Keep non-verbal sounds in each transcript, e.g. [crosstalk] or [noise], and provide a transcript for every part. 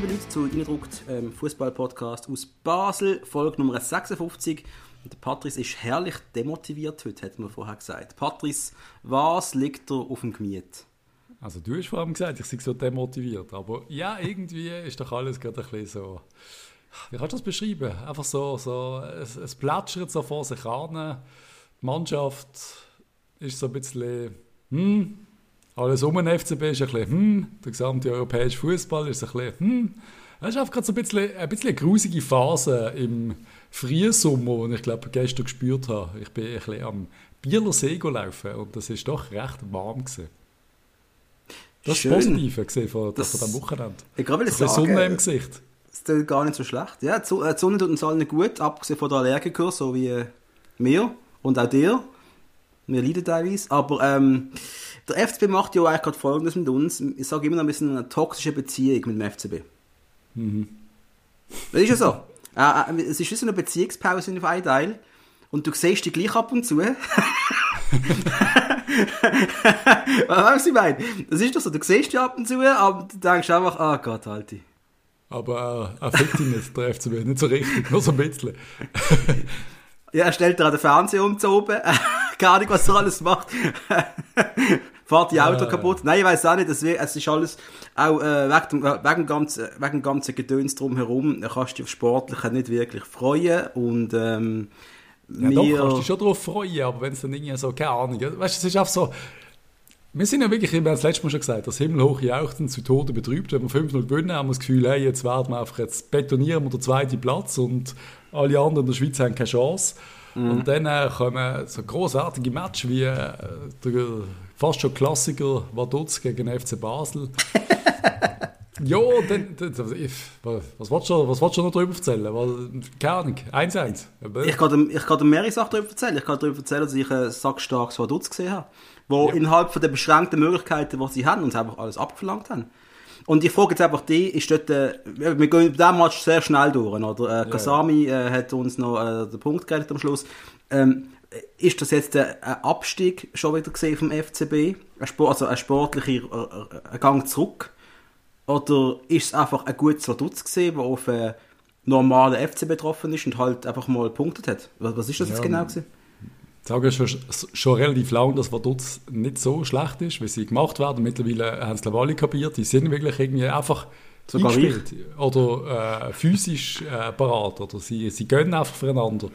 liebe Leute, zu Eindruckt ähm, Fußball-Podcast aus Basel, Folge Nummer 56. Und Patrice ist herrlich demotiviert heute, hat man vorher gesagt. Patrice, was liegt dir auf dem Gemüt? Also du hast vor allem gesagt, ich sei so demotiviert, aber ja, irgendwie ist doch alles gerade ein bisschen so... Wie kannst du das beschreiben? Einfach so, so es, es plätschert so vor sich an. Die Mannschaft ist so ein bisschen... Hm, alles um den FCB ist ein bisschen, hm, der gesamte europäische Fußball ist ein bisschen, hm. Es ist einfach gerade so ein bisschen, ein bisschen eine grusige Phase im Frühsommer, die ich glaube gestern gespürt habe. Ich bin ein bisschen am Bieler See gelaufen und das ist doch recht warm gewesen. Das ist positiv gesehen von, das, von diesem Wochenende. Ich glaube, ich sagen, Sonne im Gesicht. Das ist gar nicht so schlecht. Ja, die äh, Sonne tut uns allen gut, abgesehen von der Allergiker, so wie äh, mir und auch dir. Wir leiden teilweise, aber ähm, der FCB macht ja eigentlich gerade Folgendes mit uns. Ich sage immer noch ein bisschen eine toxische Beziehung mit dem FCB. Mhm. Das ist ja so. Äh, äh, es ist wie so eine Beziehungspause auf einen Teil. Und du siehst die gleich ab und zu. [laughs] Was ich meine? Das ist doch so, du siehst die ab und zu, aber du denkst einfach, ah oh Gott, halte. Aber äh, affekt ihn nicht, der FCB, nicht so richtig, nur so ein bisschen. ja, er stellt gerade den Fernseher um zu oben. [laughs] Keine Ahnung, was er alles macht fährt die Auto äh. kaputt. Nein, ich weiß auch nicht, es ist alles auch äh, wegen, wegen, ganzen, wegen ganzen Gedöns drumherum, da kannst du dich auf Sportliche nicht wirklich freuen und ähm, ja, doch, kannst du dich schon darauf freuen, aber wenn es dann irgendwie so, keine Ahnung, weißt du, es ist einfach so, wir sind ja wirklich, wir haben das letzte Mal schon gesagt, das himmelhoch jauchzen zu Tode betrübt. Wenn wir 5-0 gewinnen, haben wir das Gefühl, hey, jetzt werden wir einfach, jetzt betonieren wir den zweiten Platz und alle anderen in der Schweiz haben keine Chance. Mhm. Und dann äh, kommen so großartige Matches wie äh, der fast schon Klassiker Vaduz gegen FC Basel. [laughs] ja, dann, was wolltest du, was willst du noch darüber erzählen? Keine Ahnung, 1-1. Ich kann, ich kann dir mehrere Sachen darüber erzählen. Ich kann darüber erzählen, dass ich ein sackstarkes Vaduz gesehen habe, wo ja. innerhalb von der beschränkten Möglichkeiten, die sie haben, uns einfach alles abverlangt haben. Und ich frage jetzt einfach die, ist dort, äh, wir gehen bei diesem Match sehr schnell durch, oder? Äh, Kasami äh, hat uns noch äh, den Punkt gerettet am Schluss. Ähm, ist das jetzt ein Abstieg schon wieder gesehen vom FCB? also ein sportlicher äh, ein Gang zurück? Oder ist es einfach ein gutes Vaduz gesehen, der auf einen normalen FC betroffen ist und halt einfach mal punktet hat? Was ist das ja, jetzt genau gewesen? Ich sage schon, schon relativ lange, dass Vaduz nicht so schlecht ist, wie sie gemacht werden. Mittlerweile haben es alle kapiert. Die sind wirklich irgendwie einfach Sogar eingespielt. Oder äh, physisch äh, parat. Oder sie, sie gönnen einfach füreinander.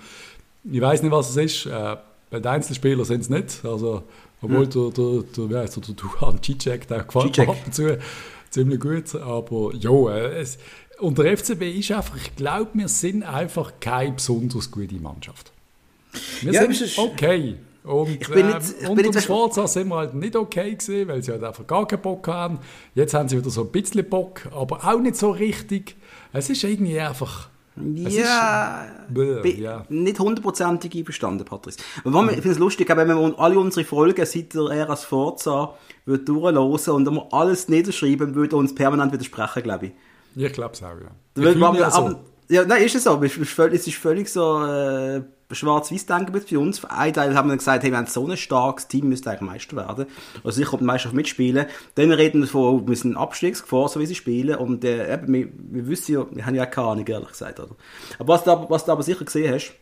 Ich weiß nicht, was es ist. Äh, bei den Einzelspielern sind es nicht. Also, obwohl hm. der, der, der, der, der Duhan [laughs] Cicek, der gefällt mir ab und zu ziemlich gut. Aber ja, äh, es, und der FCB ist einfach, ich glaube, wir sind einfach keine besonders gute Mannschaft. Wir ja, sind okay. Und ich bin nicht, ich unter dem Forza sind wir halt nicht okay gewesen, weil sie halt einfach gar keinen Bock haben. Jetzt haben sie wieder so ein bisschen Bock, aber auch nicht so richtig. Es ist irgendwie einfach ja, ist, ja, nicht hundertprozentig einverstanden, Patrice. Aber ich finde es lustig, wenn wir alle unsere Folgen seit der Ära Forza würde durchhören und wir alles niederschreiben, würde uns permanent widersprechen, glaube ich. Ich glaube es auch, ja. Würde so. ja, nein, ist es so. Es ist völlig, es ist völlig so äh, schwarz-weiß denken für uns. Ein Teil haben wir gesagt, hey, wir haben so ein starkes Team, müsste eigentlich Meister werden. Also sicher die Meisterschaft mitspielen. Dann reden wir davon, oh, wir sind Abstiegsgefahr, so wie sie spielen. Und äh, eben, wir, wir wissen ja, wir haben ja keine Ahnung, ehrlich gesagt. Oder? Aber was du, was du aber sicher gesehen hast,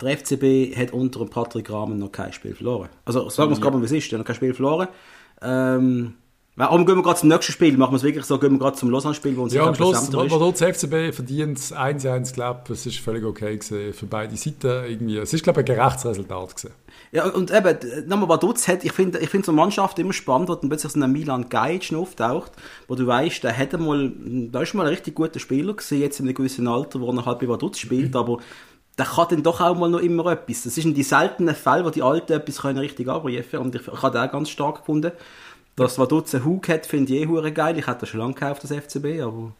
der FCB hat unter Patrick Rahmen noch kein Spiel verloren. Also sagen wir es gerade mal, wie es ist, er hat noch kein Spiel verloren. Ähm, Warum gehen wir gerade zum nächsten Spiel? Machen wir es wirklich so, gehen wir gerade zum Lausanne-Spiel, wo uns Ja, am Schluss, was dort FCB verdient 1-1, glaube ich, es ist völlig okay gewesen für beide Seiten. Irgendwie. Es ist, glaube ich, ein gerechtes Resultat gewesen. Ja, und eben, nochmal, was Dutz hat, ich finde ich find so eine Mannschaft immer spannend, wo dann plötzlich so ein Milan Gajic auftaucht, wo du weißt, der hätte mal, da ist mal ein richtig guter Spieler gesehen, jetzt in einem gewissen Alter, wo er halt bei Vaduz spielt, aber der kann dann doch auch mal noch immer etwas. Das sind die seltenen Fälle, wo die Alten etwas können richtig abrufen und ich, ich habe den auch ganz stark gefunden. Das, was Dutz einen Hug hat, finde ich eh hure geil. Ich hätte das schon lange gekauft, das FCB, aber...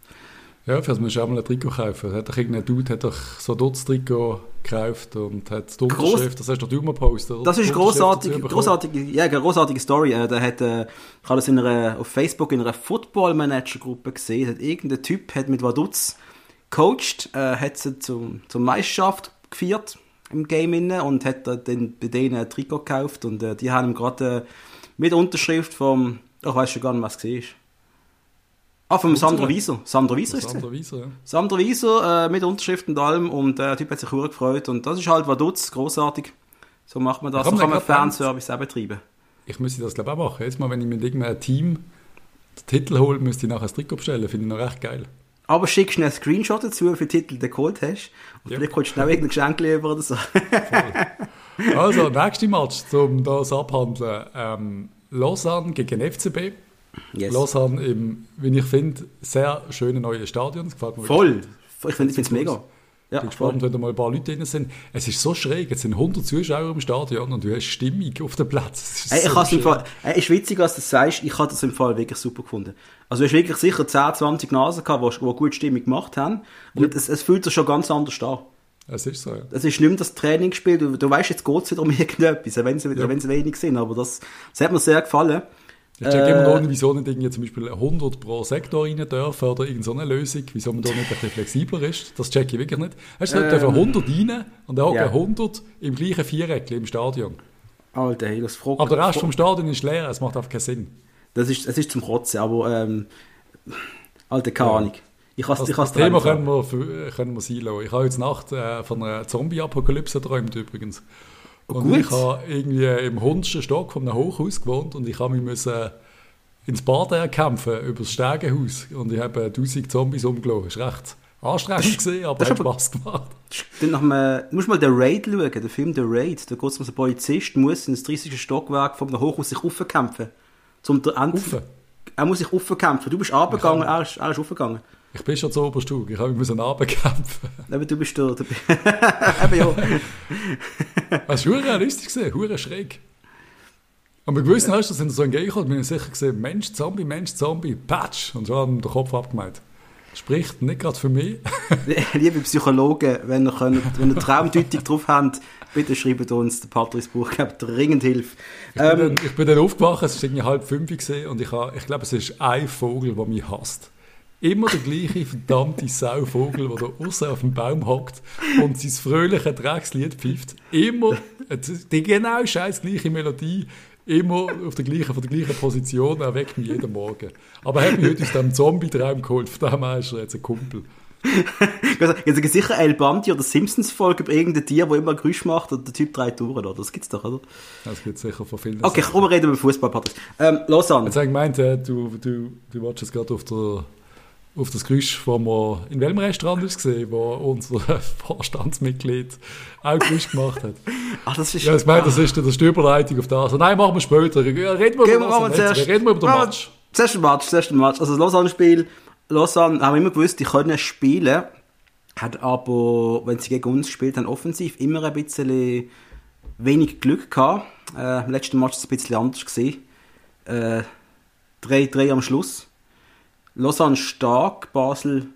Ja, für das musst du auch mal ein Trikot kaufen. Hat doch irgendein Dude hat doch so Dutz Trikot gekauft und hat die Unterschrift, das hast du immer gepostet, Das ist großartig, großartige, ja, eine großartige Story. Äh, der hat, äh, ich habe das in einer, auf Facebook in einer Football Manager Gruppe gesehen. Hat irgendein Typ hat mit Vaduz coacht, äh, hat sie zum, zur Meisterschaft geführt im Game inne und hat dann bei denen ein Trikot gekauft und äh, die haben ihm gerade äh, mit Unterschrift vom, ich weiß schon gar nicht, was es war. Ah, vom Sandro Wieser. Sandro Wieser ist. Sandro Wieser, ja. Sandro Wieser äh, mit Unterschrift und allem und äh, der Typ hat sich sehr gefreut und das ist halt Vaduz, großartig. So macht man das, so kann man Fanservice auch betreiben. Ich müsste das, glaube ich, auch machen. Jetzt mal, wenn ich mit irgendeinem Team den Titel hole, müsste ich nachher ein Trikot bestellen. Finde ich noch recht geil. Aber schick schnell einen Screenshot dazu, wie viele Titel du geholt hast. Und Ja. vielleicht kannst du schnell irgendein Geschenk lieber oder so. [laughs] Also, nächste Match, um das abhandeln. Ähm, Lausanne gegen FCB. yes. Lausanne im, wie ich finde, sehr schönen neuen Stadion. Das gefällt mir Voll. Ich finde es mega. Ja, Ich bin gespannt, wenn da mal ein paar Leute drin sind. Es ist so schräg, es sind 100 Zuschauer im Stadion und du hast Stimmung auf dem Platz. Es ist Ey, ich so im. Fall, ey, ist witzig, dass du das sagst, ich habe das im Fall wirklich super gefunden. Also du hast wirklich sicher 10, 20 Nasen gehabt, die, die gut Stimmung gemacht haben. Und es, es fühlt sich schon ganz anders an. Es ist so, ja. Es ist nicht mehr das Trainingsspiel, du, du weißt, jetzt geht es wieder um irgendetwas, wenn sie, Ja. wenig sind, aber das, das hat mir sehr gefallen. Ich check Äh, immer noch nicht, wieso nicht irgendwie zum Beispiel 100 pro Sektor rein dürfen oder irgendeine so Lösung, wieso man da nicht ein bisschen flexibler ist. Das check ich wirklich nicht. Weißt du, da dürfen 100 rein und dann Ähm. hocken 100 im gleichen Viereck im Stadion. Alter, hey, das fragt Aber der Rest vom Stadion ist leer, es macht einfach keinen Sinn. Das ist, es ist zum Kotzen, aber, ähm, Alter, keine Ja. Ich has, Das, ich has das Thema können wir, für- können wir sein lassen. Ich habe heute Nacht äh, von einer Zombie-Apokalypse geträumt übrigens. Und Gut. ich habe irgendwie im hundertsten Stock von einem Hochhaus gewohnt und ich habe mich müssen ins Bad kämpfen über das Stegenhaus und ich habe 1000 Zombies umgelassen. Das war recht anstrengend, gewesen, aber das hat Spass gemacht. Dann nach einem, du musst mal den Raid schauen, den Film The Raid. Da geht es um einen Polizist, muss ins 30. Stockwerk von einem Hochhaus sich raufkämpfen. Zum der End. Er muss sich raufkämpfen. Du bist runtergegangen, er ist, er ist raufgegangen. Ich bin schon zu Oberstug, ich habe mich runterkämpfen. [laughs] Aber du bist bist [laughs] Eben ja. [laughs] Das war hure lustig, hure schräg. Und bei gewissen hast du, sind so entgegengekommen, bin ich sicher gesehen, Mensch, Zombie, Mensch, Zombie, Patsch. Und schon haben den Kopf abgemeint. Spricht nicht gerade für mich. Liebe Psychologen, wenn ihr, könnt, wenn ihr Traumdeutung drauf habt, bitte schreibt uns, der Patrice Buch gibt dringend Hilfe. Ich, bin Ähm, dann, ich bin dann aufgewacht, es war irgendwie halb fünf gewesen, und ich, habe, ich glaube, es ist ein Vogel, der mich hasst. Immer der gleiche verdammte Sauvogel, der da außen auf dem Baum hockt und sein fröhliche Dreckslied pfeift. Immer die genau scheiß gleiche Melodie, immer auf der gleichen, von der gleichen Position, er weckt mich jeden Morgen. Aber er hat mich heute aus dem Zombie-Traum geholt, von dem ist er jetzt ein Kumpel. [laughs] also, jetzt gibt sicher El Bundy oder Simpsons-Folge über irgendein Tier, das immer Geräusch macht und der Typ dreht durch, oder? Das gibt's doch, oder? Das gibt es sicher von vielen. Okay, komm, wir reden über Fußball, Patrice. Ähm, Lausanne. Jetzt habe ich gemeint, äh, du, du, du wartest jetzt gerade auf, der, auf das Geräusch, wo wir in welchem Restaurant ist gesehen, wo unser [laughs] Vorstandsmitglied auch Geräusch gemacht hat. [laughs] Ach, das ist... Ja, ich meine, das ist dann die Überleitung auf das. Nein, machen wir später. Reden wir Gehen über wir das zuerst. Reden wir über den Match. Zuerst ein Match, zuerst ein Match. Also das Lausanne-Spiel, Lausanne haben wir immer gewusst, die können spielen, hat aber, wenn sie gegen uns gespielt haben, offensiv immer ein bisschen wenig Glück gehabt. Äh, Im letzten Match war es ein bisschen anders gesehen. Äh, 3-3 am Schluss. Lausanne stark, Basel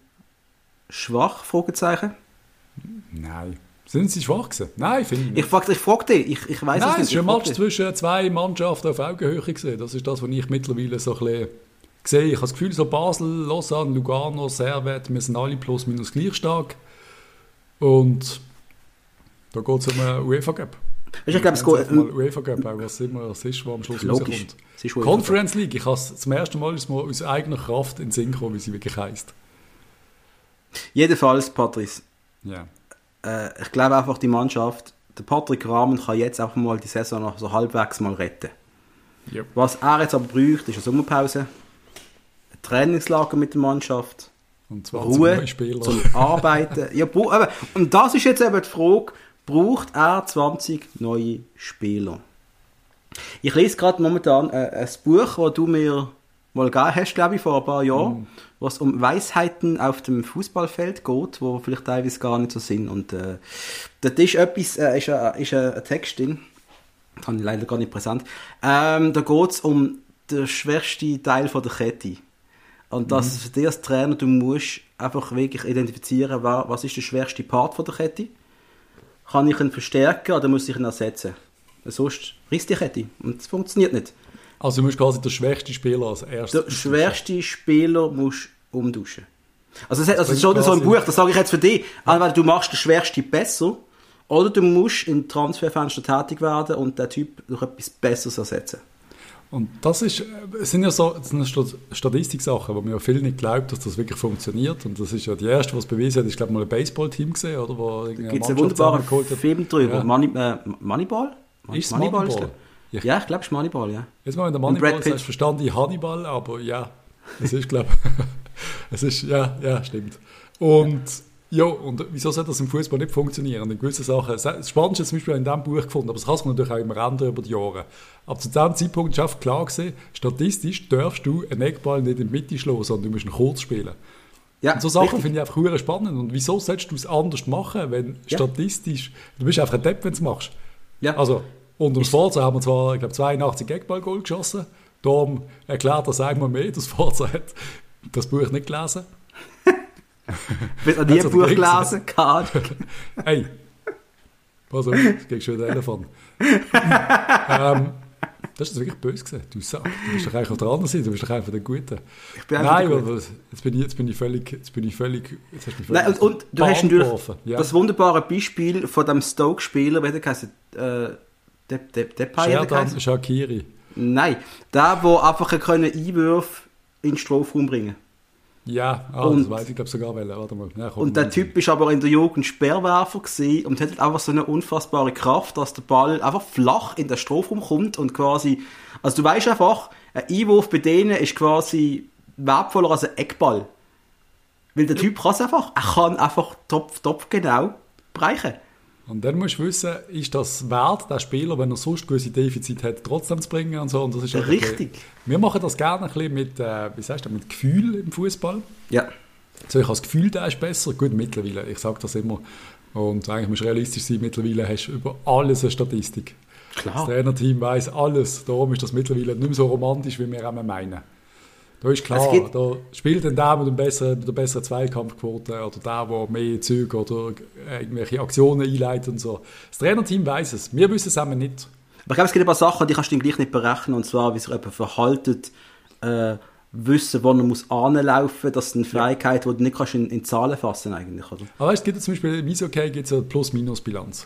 schwach, Fragezeichen. Nein. Sind sie schwach gewesen? Nein, finde ich nicht. Ich frage ich frag dich, ich, ich weiß Nein, es es nicht. ist ein ich frag Match zwischen zwei Mannschaften auf Augenhöhe gesehen. Das ist das, was ich mittlerweile so ein bisschen sehe. Ich habe das Gefühl, so Basel, Lausanne, Lugano, Servet, wir sind alle plus minus gleich stark. Und da geht es um einen UEFA Cup. Ich glaube, es geht... Mal UEFA Cup, auch was immer es ist, was am Schluss Logisch. rauskommt. Conference League, ich habe es zum ersten Mal ist mir aus eigener Kraft in den Sinn gekommen, wie sie wirklich heisst. Jedenfalls, Patrice, Ja. äh, ich glaube einfach, die Mannschaft, der Patrick Rahmen kann jetzt einfach mal die Saison noch so halbwegs mal retten. Yep. Was er jetzt aber braucht, ist eine Sommerpause, ein Trainingslager mit der Mannschaft, Und zwar Ruhe zum Arbeiten. [laughs] ja, eben, und das ist jetzt eben die Frage, braucht er 20 neue Spieler? Ich lese gerade momentan äh, ein Buch, das du mir mal gegeben hast, glaube ich, vor ein paar Jahren, wo es um Weisheiten auf dem Fußballfeld geht, wo vielleicht teilweise gar nicht so sind. Und äh, dort ist etwas, äh, ist, ein, ist ein ein Text drin, das habe ich leider gar nicht präsent. Ähm, da geht es um den schwersten Teil von der Kette. Und dass für dich als Trainer, du musst einfach wirklich identifizieren, wa- was ist der schwerste Part von der Kette. Kann ich ihn verstärken oder muss ich ihn ersetzen? Sonst reißt die Kette. Und das funktioniert nicht. Also du musst quasi der schwächste Spieler als erstes. Der schwerste Spieler musst du umduschen. Also, es hat- also bringt schon so ein Buch, das sage ich jetzt für dich. Entweder du machst den schwersten besser oder du musst im Transferfenster tätig werden und den Typ durch etwas Besseres ersetzen. Und das ist, es sind ja so Statistik-Sachen, wo man ja viel nicht glaubt, dass das wirklich funktioniert. Und das ist ja die erste, was bewiesen hat, ist glaube ich mal ein Baseball-Team gesehen, oder? Wo da gibt es einen wunderbaren Film drüber. Ja. Money, äh, Moneyball? Ist Moneyball? Moneyball? Ich, ja, ich glaube, es ist Moneyball, ja. Jetzt mal, wenn der Moneyball sagst, verstand ich Hannibal, aber ja, es ist, glaube [laughs] es ist, ja, ja, stimmt. Und ja, und wieso soll das im Fußball nicht funktionieren? In gewissen Sachen, das Spannendste ist zum Beispiel in diesem Buch gefunden, aber das kann sich natürlich auch immer ändern über die Jahre. Aber zu diesem Zeitpunkt ist klar gewesen, statistisch darfst du einen Eckball nicht in die Mitte schlagen, sondern du musst ihn kurz spielen. Ja, und so Sachen finde ich einfach sehr spannend. Und wieso sollst du es anders machen, wenn ja. statistisch, du bist einfach ein Depp, wenn du es machst. Ja. Also, unter dem Forza haben wir zwar, ich glaube, 82 Eckball-Goal geschossen. Darum erklärt das einmal mehr, dass Forza hat das Buch nicht gelesen. Wird an ein Buch gelesen? Keine Hey, pass auf, es geht schon der Elefant. ähm, das ist wirklich böse gesehen. Du Sack. Du bist doch eigentlich auf der anderen Seite, du bist doch einfach der Gute. Nein, aber jetzt bin ich, jetzt bin ich völlig, jetzt bin ich völlig, jetzt hast du mich völlig Nein, und, und du hast natürlich ja. das wunderbare Beispiel von dem Stoke-Spieler, wie der heißt, äh, der, der, der Sherdan Shakiri. Nein, der, der einfach Einwürfe in den Strafraum bringen ja, ah, und, das weiß ich glaube sogar wel. Warte mal. Ja, und der Typ ist aber in der Jugend Sperrwerfer gewesen und hat einfach so eine unfassbare Kraft, dass der Ball einfach flach in den Strafraum kommt und quasi, also du weißt einfach, ein Einwurf bei denen ist quasi wertvoller als ein Eckball. Weil der Typ kann es einfach, er kann einfach top, top genau bereichen. Und dann musst du wissen, ist das wert, der Spieler, wenn er sonst gewisse Defizite hat, trotzdem zu bringen und so. Und das ist Richtig. Bisschen, wir machen das gerne ein bisschen mit, äh, wie sagst du, mit Gefühl im Fußball. Ja. So, ich habe das Gefühl, der ist besser. Gut, mittlerweile, ich sage das immer. Und eigentlich musst du realistisch sein, mittlerweile hast du über alles eine Statistik. Klar. Das Trainerteam weiß alles. Darum ist das mittlerweile nicht mehr so romantisch, wie wir immer meinen. Da ist klar, da spielt dann der mit, dem besseren, mit der besseren Zweikampfquote oder der, der mehr Züge oder irgendwelche Aktionen einleitet und so. Das Trainerteam weiß es. Wir wissen es eben nicht. Aber ich glaube, es gibt ein paar Sachen, die kannst du gleich nicht berechnen. Und zwar, wie sich jemand verhaltet, äh, wissen, wo man muss anlaufen. Das ist eine Fähigkeit, die du nicht kannst in, in Zahlen fassen eigentlich. Oder? Aber weißt, es gibt zum Beispiel im Eishockey gibt es eine Plus-Minus-Bilanz.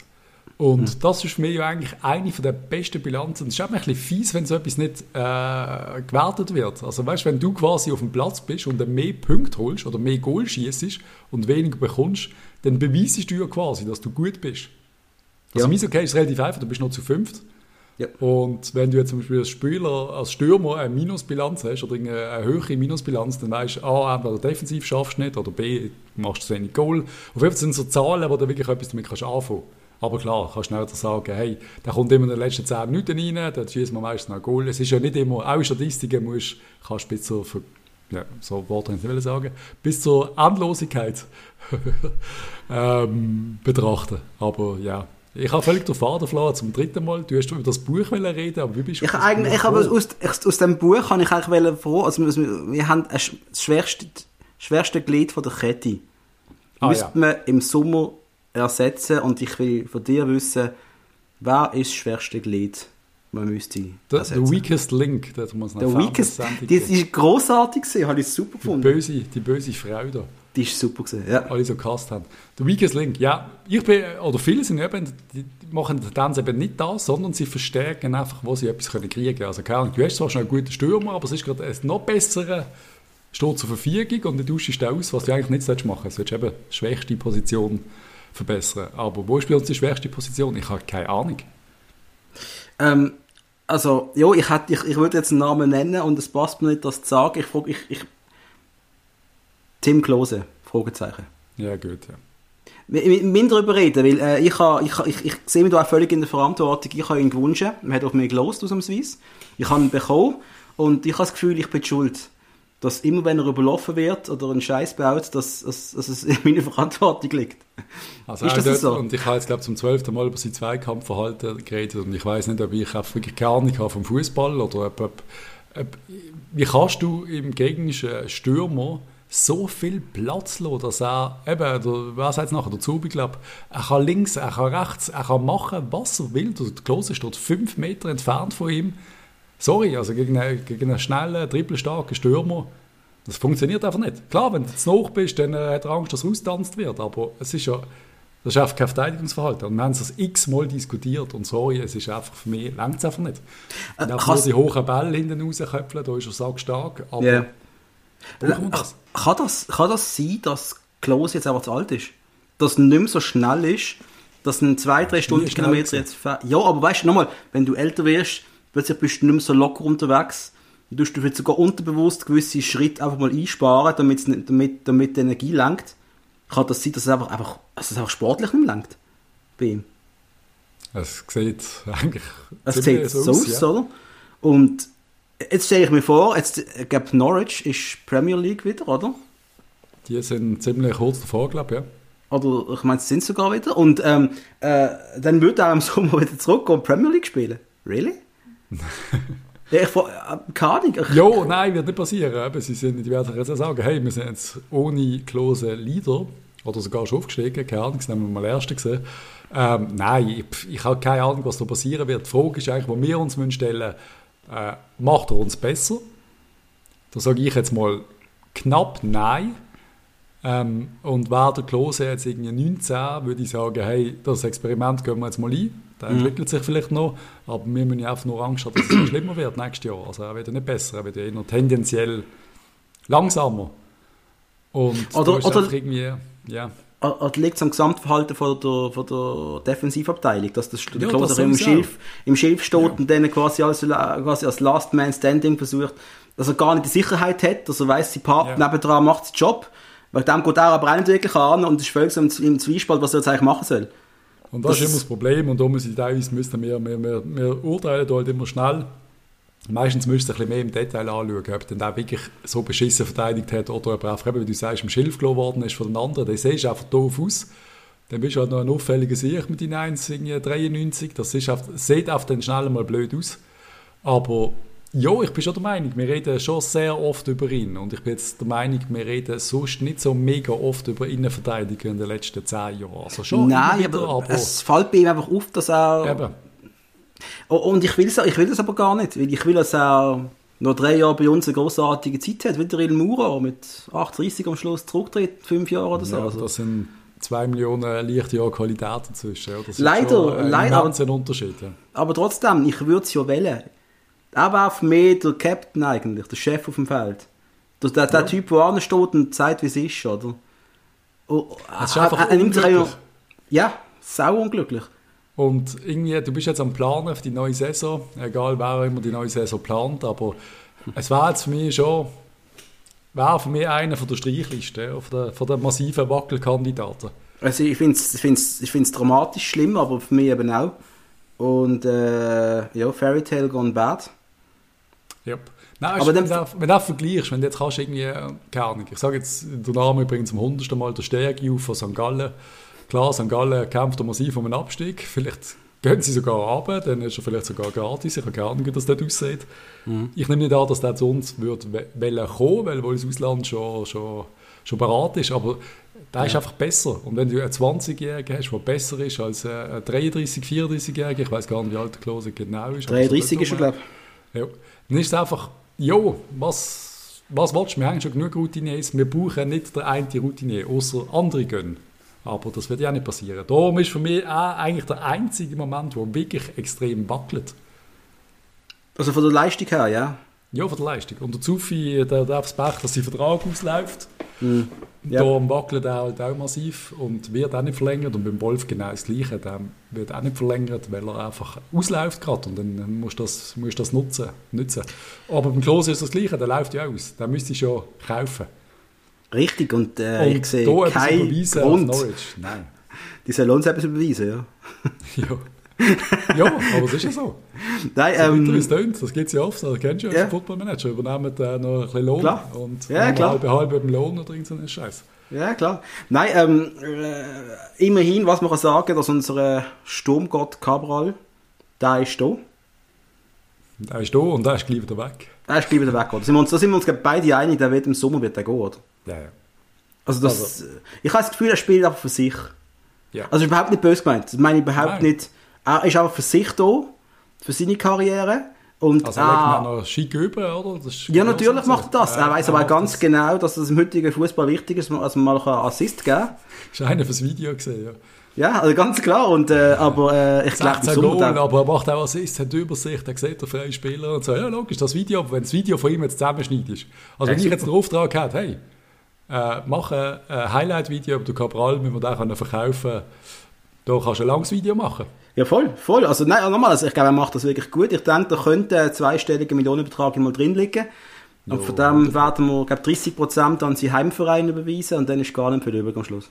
Und mhm. das ist für mich ja eigentlich eine der besten Bilanzen. Es ist auch ein bisschen fies, wenn so etwas nicht äh, gewertet wird. Also weißt, wenn du quasi auf dem Platz bist und mehr Punkte holst oder mehr Goal schießt und weniger bekommst, dann beweisest du ja quasi, dass du gut bist. Also ja. im okay ist relativ einfach, du bist noch zu fünft. Ja. Und wenn du jetzt zum Beispiel als Spieler, als Stürmer eine Minusbilanz hast oder eine höhere Minusbilanz, dann weißt du, A, entweder defensiv schaffst du nicht oder B, machst du zu wenig Goal. Auf jeden Fall sind so Zahlen, wo du wirklich etwas damit kannst anfangen kannst. Aber klar, kannst du sagen, hey, der kommt immer in den letzten 10 Minuten rein, dann schießt man meistens noch Goal. Es ist ja nicht immer, auch in Statistiken musst, kannst du bis zur, ja, so Worte ich nicht sagen, bis zur Endlosigkeit [laughs] ähm, betrachten. Aber ja, ich habe völlig den Faden verloren zum dritten Mal. Du hast über das Buch reden, aber wie bist du Ich, eigentlich, ich habe aus, aus dem Buch habe ich eigentlich froh, also wir, wir haben das schwerste, schwerste Glied von der Kette. Ah, Müsste ja. man im Sommer ersetzen und ich will von dir wissen, wer ist das schwerste Glied, man müsste the, the weakest link, das muss man The weakest, das ist großartig gewesen, habe ich super gefunden. Die böse, die böse Frau da. Die ist super gewesen, ja. Alle so gehasst haben. The weakest link, ja, ich bin, oder viele sind eben, die machen dann eben nicht das, sondern sie verstärken einfach, wo sie etwas können kriegen können. Also keine Ahnung, du hast zwar schon einen guten Stürmer, aber es ist gerade ein noch besserer steht zur Verfügung und du tauschst aus, was du eigentlich nicht machen solltest. Du solltest eben die schwächste Position verbessern. Aber wo ist bei uns die schwächste Position? Ich habe keine Ahnung. Ähm, also, ja, ich, hätte, ich, ich würde jetzt einen Namen nennen und es passt mir nicht, das zu sagen. Ich frage, ich, ich, Tim Klose, Fragezeichen. Ja, gut, ja. Minder darüber reden, weil äh, ich, ha, ich, ich, ich sehe mich da auch völlig in der Verantwortung. Ich habe ihn gewünscht, man hat auf mich gelost ausnahmsweise. Ich habe ihn bekommen und ich habe das Gefühl, ich bin schuld dass immer wenn er überlaufen wird oder einen Scheiß baut, dass, dass, dass es in meiner Verantwortung liegt. Also ist das dort, so? Und ich habe jetzt, glaube zum zwölften Mal über sein Zweikampfverhalten geredet und ich weiß nicht, ob ich einfach wirklich keine Ahnung habe vom Fußball oder ob, ob, ob, wie kannst du im gegnerischen Stürmer so viel Platz lassen, dass er, eben, der, wer sagt nachher, der Zubi, glaube er kann links, er kann rechts, er kann machen, was er will. Der Klose steht fünf Meter entfernt von ihm Sorry, also gegen einen, gegen einen schnellen, trippelstarken Stürmer, das funktioniert einfach nicht. Klar, wenn du zu hoch bist, dann äh, hat er Angst, dass er austanzt wird, aber es ist ja, Das ist einfach kein Verteidigungsverhalten. Und wir haben es x-mal diskutiert und sorry, es ist einfach für mich, längt es einfach nicht. Äh, Wenn kann's- nur die hohen Bälle hinten rausköpfeln, da ist er sackstark, aber wir das? Kann das, kann das sein, dass Klose jetzt einfach zu alt ist? Dass er nicht mehr so schnell ist, dass ein zwei, drei Stundenkilometer schnell jetzt... Ja, aber weißt du, nochmal, wenn du älter wirst, plötzlich bist du nicht mehr so locker unterwegs. Du tust du vielleicht sogar unterbewusst gewisse Schritte einfach mal einsparen, nicht, damit, damit die Energie lenkt. Kann das sein, dass es einfach, einfach, dass es einfach sportlich nicht mehr lenkt? Bei ihm. Es sieht eigentlich Es sieht so aus, oder? Und jetzt stelle ich mir vor, jetzt, ich glaube, Norwich ist Premier League wieder, oder? Die sind ziemlich kurz davor, glaube ich. Ja. Oder ich meine, sie sind sogar wieder. Und ähm, äh, dann würde er im Sommer [laughs] wieder zurückgehen und Premier League spielen. Really? Ja, ich äh, keine Ahnung. Jo, nein, wird nicht passieren. Eben, sie sind, die werden jetzt auch sagen, hey, wir sind jetzt ohne Klose Leader oder sogar schon aufgestiegen, keine Ahnung, das haben wir mal Erste gesehen. Ähm, nein, ich, ich habe keine Ahnung, was da passieren wird. Die Frage ist eigentlich, wo wir uns stellen äh, macht er uns besser? Da sage ich jetzt mal knapp nein. Ähm, und wäre der Klose jetzt irgendwie 19, würde ich sagen, hey, das Experiment gehen wir jetzt mal ein. Der entwickelt sich vielleicht noch, aber wir müssen ja einfach nur Angst haben, dass es schlimmer wird nächstes Jahr. Also er wird ja nicht besser, er wird ja eher tendenziell langsamer. Und Oder- oder- irgendwie, ja, äh, liegt es am Gesamtverhalten von der, von der Defensivabteilung, dass das, der Ja, Klose das im. Schilf, im Schilf steht und dann quasi als, quasi als Last Man Standing versucht, dass er gar nicht die Sicherheit hat, dass er weiss, sein Partner Ja. nebendran macht den Job. Weil dem geht er aber auch nicht wirklich an und ist völlig im Zwiespalt, was er jetzt eigentlich machen soll. Und das, Das- ist immer das Problem. Und da muss ich teilweise müssen wir, wir, wir, wir urteilen da halt immer schnell. Meistens müsst ihr ein bisschen mehr im Detail anschauen, ob der wirklich so beschissen verteidigt hat oder ob er einfach, eben, wie du sagst, im Schilf gelassen worden ist von den anderen. Der siehst einfach doof aus. Dann bist du halt noch ein auffälliger Sieg mit den 1,93. Das ist einfach, sieht auf den schnell mal blöd aus. Aber ja, ich bin schon der Meinung, wir reden schon sehr oft über ihn. Und ich bin jetzt der Meinung, wir reden sonst nicht so mega oft über Innenverteidiger in den letzten zehn Jahren. Also schon Nein, wieder, aber, es fällt bei ihm einfach auf, dass er... Eben. Und ich will, ich will das aber gar nicht, weil ich will, dass er noch drei Jahre bei uns eine großartige Zeit hat, wie der Il Mura mit 38 am Schluss zurücktritt, fünf Jahre oder so. Ja, also. das sind zwei Millionen Lichtjahre Qualität dazwischen. Ja. Das ist Leider, ein leider. Unterschied. Ja. Aber trotzdem, ich würde es ja wählen. Er wäre für mich der Captain eigentlich, der Chef auf dem Feld. Der, der, der Typ, der ansteht und sagt, wie es ist, oder? Oh, Es ist er- einfach er- er unglücklich. auch- Ja, sau unglücklich. Und irgendwie, du bist jetzt am Planen für die neue Saison, egal wer immer die neue Saison plant, aber es war jetzt für mich schon, wäre für mich einer von der Streichliste, ja, von der, von der massiven Wackelkandidaten. Also ich finde es ich find's, ich find's dramatisch schlimm, aber für mich eben auch. Und äh, ja, Fairy Tale Gone Bad. Yep. Nein, Aber aber dann- wenn, du, wenn du das vergleichst, wenn du jetzt kannst irgendwie, äh, keine Ahnung, ich sage jetzt den Namen übrigens zum hundertsten Mal, der Stegi auf von St. Gallen. Klar, St. Gallen kämpft massiv um einen Abstieg. Vielleicht gehen sie sogar runter, dann ist er vielleicht sogar gratis. Ich habe keine Ahnung, wie das dort aussieht. Ich nehme nicht an, dass der zu uns wird wollen kommen, weil wohl das Ausland schon, schon, schon bereit ist. Aber der ist einfach besser. Und wenn du einen 20-Jährigen hast, der besser ist als äh, ein 33-, 34-Jähriger, ich weiß gar nicht, wie alt der Klose genau ist. aber so 33 ist er, glaube ja. Dann ist es einfach, jo, was, was willst du? Wir haben schon genug Routiniers, wir brauchen nicht den einen Routinier, außer andere gehen. Aber das wird ja nicht passieren. Darum ist für mich auch eigentlich der einzige Moment, wo wirklich extrem wackelt. Also von der Leistung her, ja. Ja, von der Leistung. Und der Zufi, der darf das Pech, dass sein Vertrag ausläuft. Ja. Darum wackelt er halt auch massiv und wird auch nicht verlängert. Und beim Wolf genau das Gleiche. Der wird auch nicht verlängert, weil er einfach ausläuft gerade. Und dann musst du das, musst du das nutzen, nutzen. Aber beim Klose ist das Gleiche, der läuft ja aus. Den müsste ich schon kaufen. Richtig, und, äh, Und ich sehe keinen überweisen Grund. Norwich. Nein. Die sollen uns etwas beweisen, ja. [laughs] Ja. Ja, aber es ist ja so. Nein, So ähm, es tönt, das gibt es ja oft. Das kennst du ja als Footballmanager. Übernehmen äh, noch ein bisschen Lohn Klar. und Ja, klar. halbe halbe beim Lohn oder irgend so Scheiß. Ja, klar. Nein, ähm, äh, immerhin, was man kann sagen, dass unser Sturmgott Cabral, der ist da. Der ist da und der ist gleich wieder weg. Er ist gleich wieder weg, oder? Sind wir uns, da sind wir uns beide einig, der wird im Sommer wird der gehen, oder? Ja, ja. Also das, ich habe das Gefühl, er spielt aber für sich. Ja. Also ist überhaupt nicht böse gemeint. Das meine ich überhaupt Nein. nicht. Er ist einfach für sich da, für seine Karriere. Und Also er mir noch schick über, oder? Ja, genau natürlich macht er das. Er weiß aber ganz das. genau, dass es im heutigen Fußball wichtig ist, dass man mal einen Assist geben kann. Ist einer fürs Video gesehen, ja. Ja, also ganz klar. Und, äh, aber äh, ich glaube, 16 Goal, aber er macht auch Assist, hat Übersicht, er sieht den freien Spieler und so. Ja, logisch, das Video, aber wenn das Video von ihm jetzt zusammenschneidest. Also wenn ich jetzt einen Auftrag hätte, hey, äh, mach ein, Highlight-Video über den Cabral, wenn wir den verkaufen da kannst du ein langes Video machen. Ja, voll, voll. Also, nein, nochmal, also ich glaube, er macht das wirklich gut. Ich denke, da könnte ein zweistelliger Millionenbetrag mal drin liegen. Und von dem werden wir, glaube 30 Prozent an seinen Heimverein überweisen und dann ist gar nicht viel übrig am Schluss.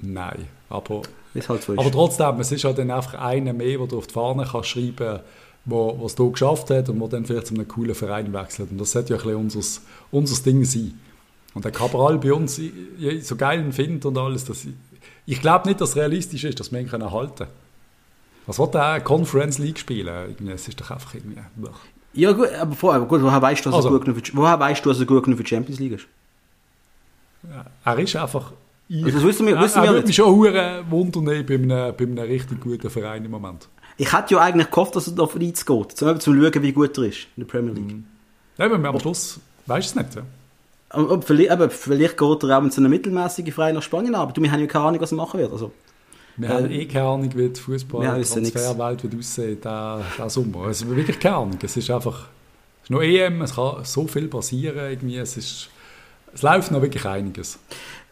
Nein, aber, halt so aber trotzdem, es ist halt dann einfach einer mehr, der du auf die Fahne kannst schreiben wo was du geschafft hat und wo dann vielleicht zu einem coolen Verein wechselt. Und das sollte ja ein bisschen unser, unser Ding sein. Und der Cabral bei uns so geil findet und alles, ich, ich glaube nicht, dass es realistisch ist, dass wir ihn halten können. Was will der Conference League spielen? Es ist doch einfach irgendwie... Ja gut, aber vorher, gut, woher weißt du, dass also, er gut genug für, woher weißt du, dass er gut genug für die Champions League ist? Er ist einfach... Ich, also das wissen wir, wissen er, er würde mich schon wundern bei einem, bei einem richtig guten Verein im Moment. Ich hätte ja eigentlich gehofft, dass er da auf Leeds geht, zum, zum schauen, wie gut er ist in der Premier League. Mhm. Ja, aber am Schluss weißt du es nicht. Ja? Aber vielleicht, aber vielleicht geht er auch mit so einer mittelmäßigen Verein nach Spanien aber du, wir haben ja keine Ahnung, was er machen wird. Also, wir äh, haben eh keine Ahnung, wie die Fußball-Transferwelt wird aussehen, diesen Sommer. Es ist wirklich keine Ahnung. Es ist einfach, es ist noch EM, es kann so viel passieren irgendwie. Es, ist, es läuft noch wirklich einiges.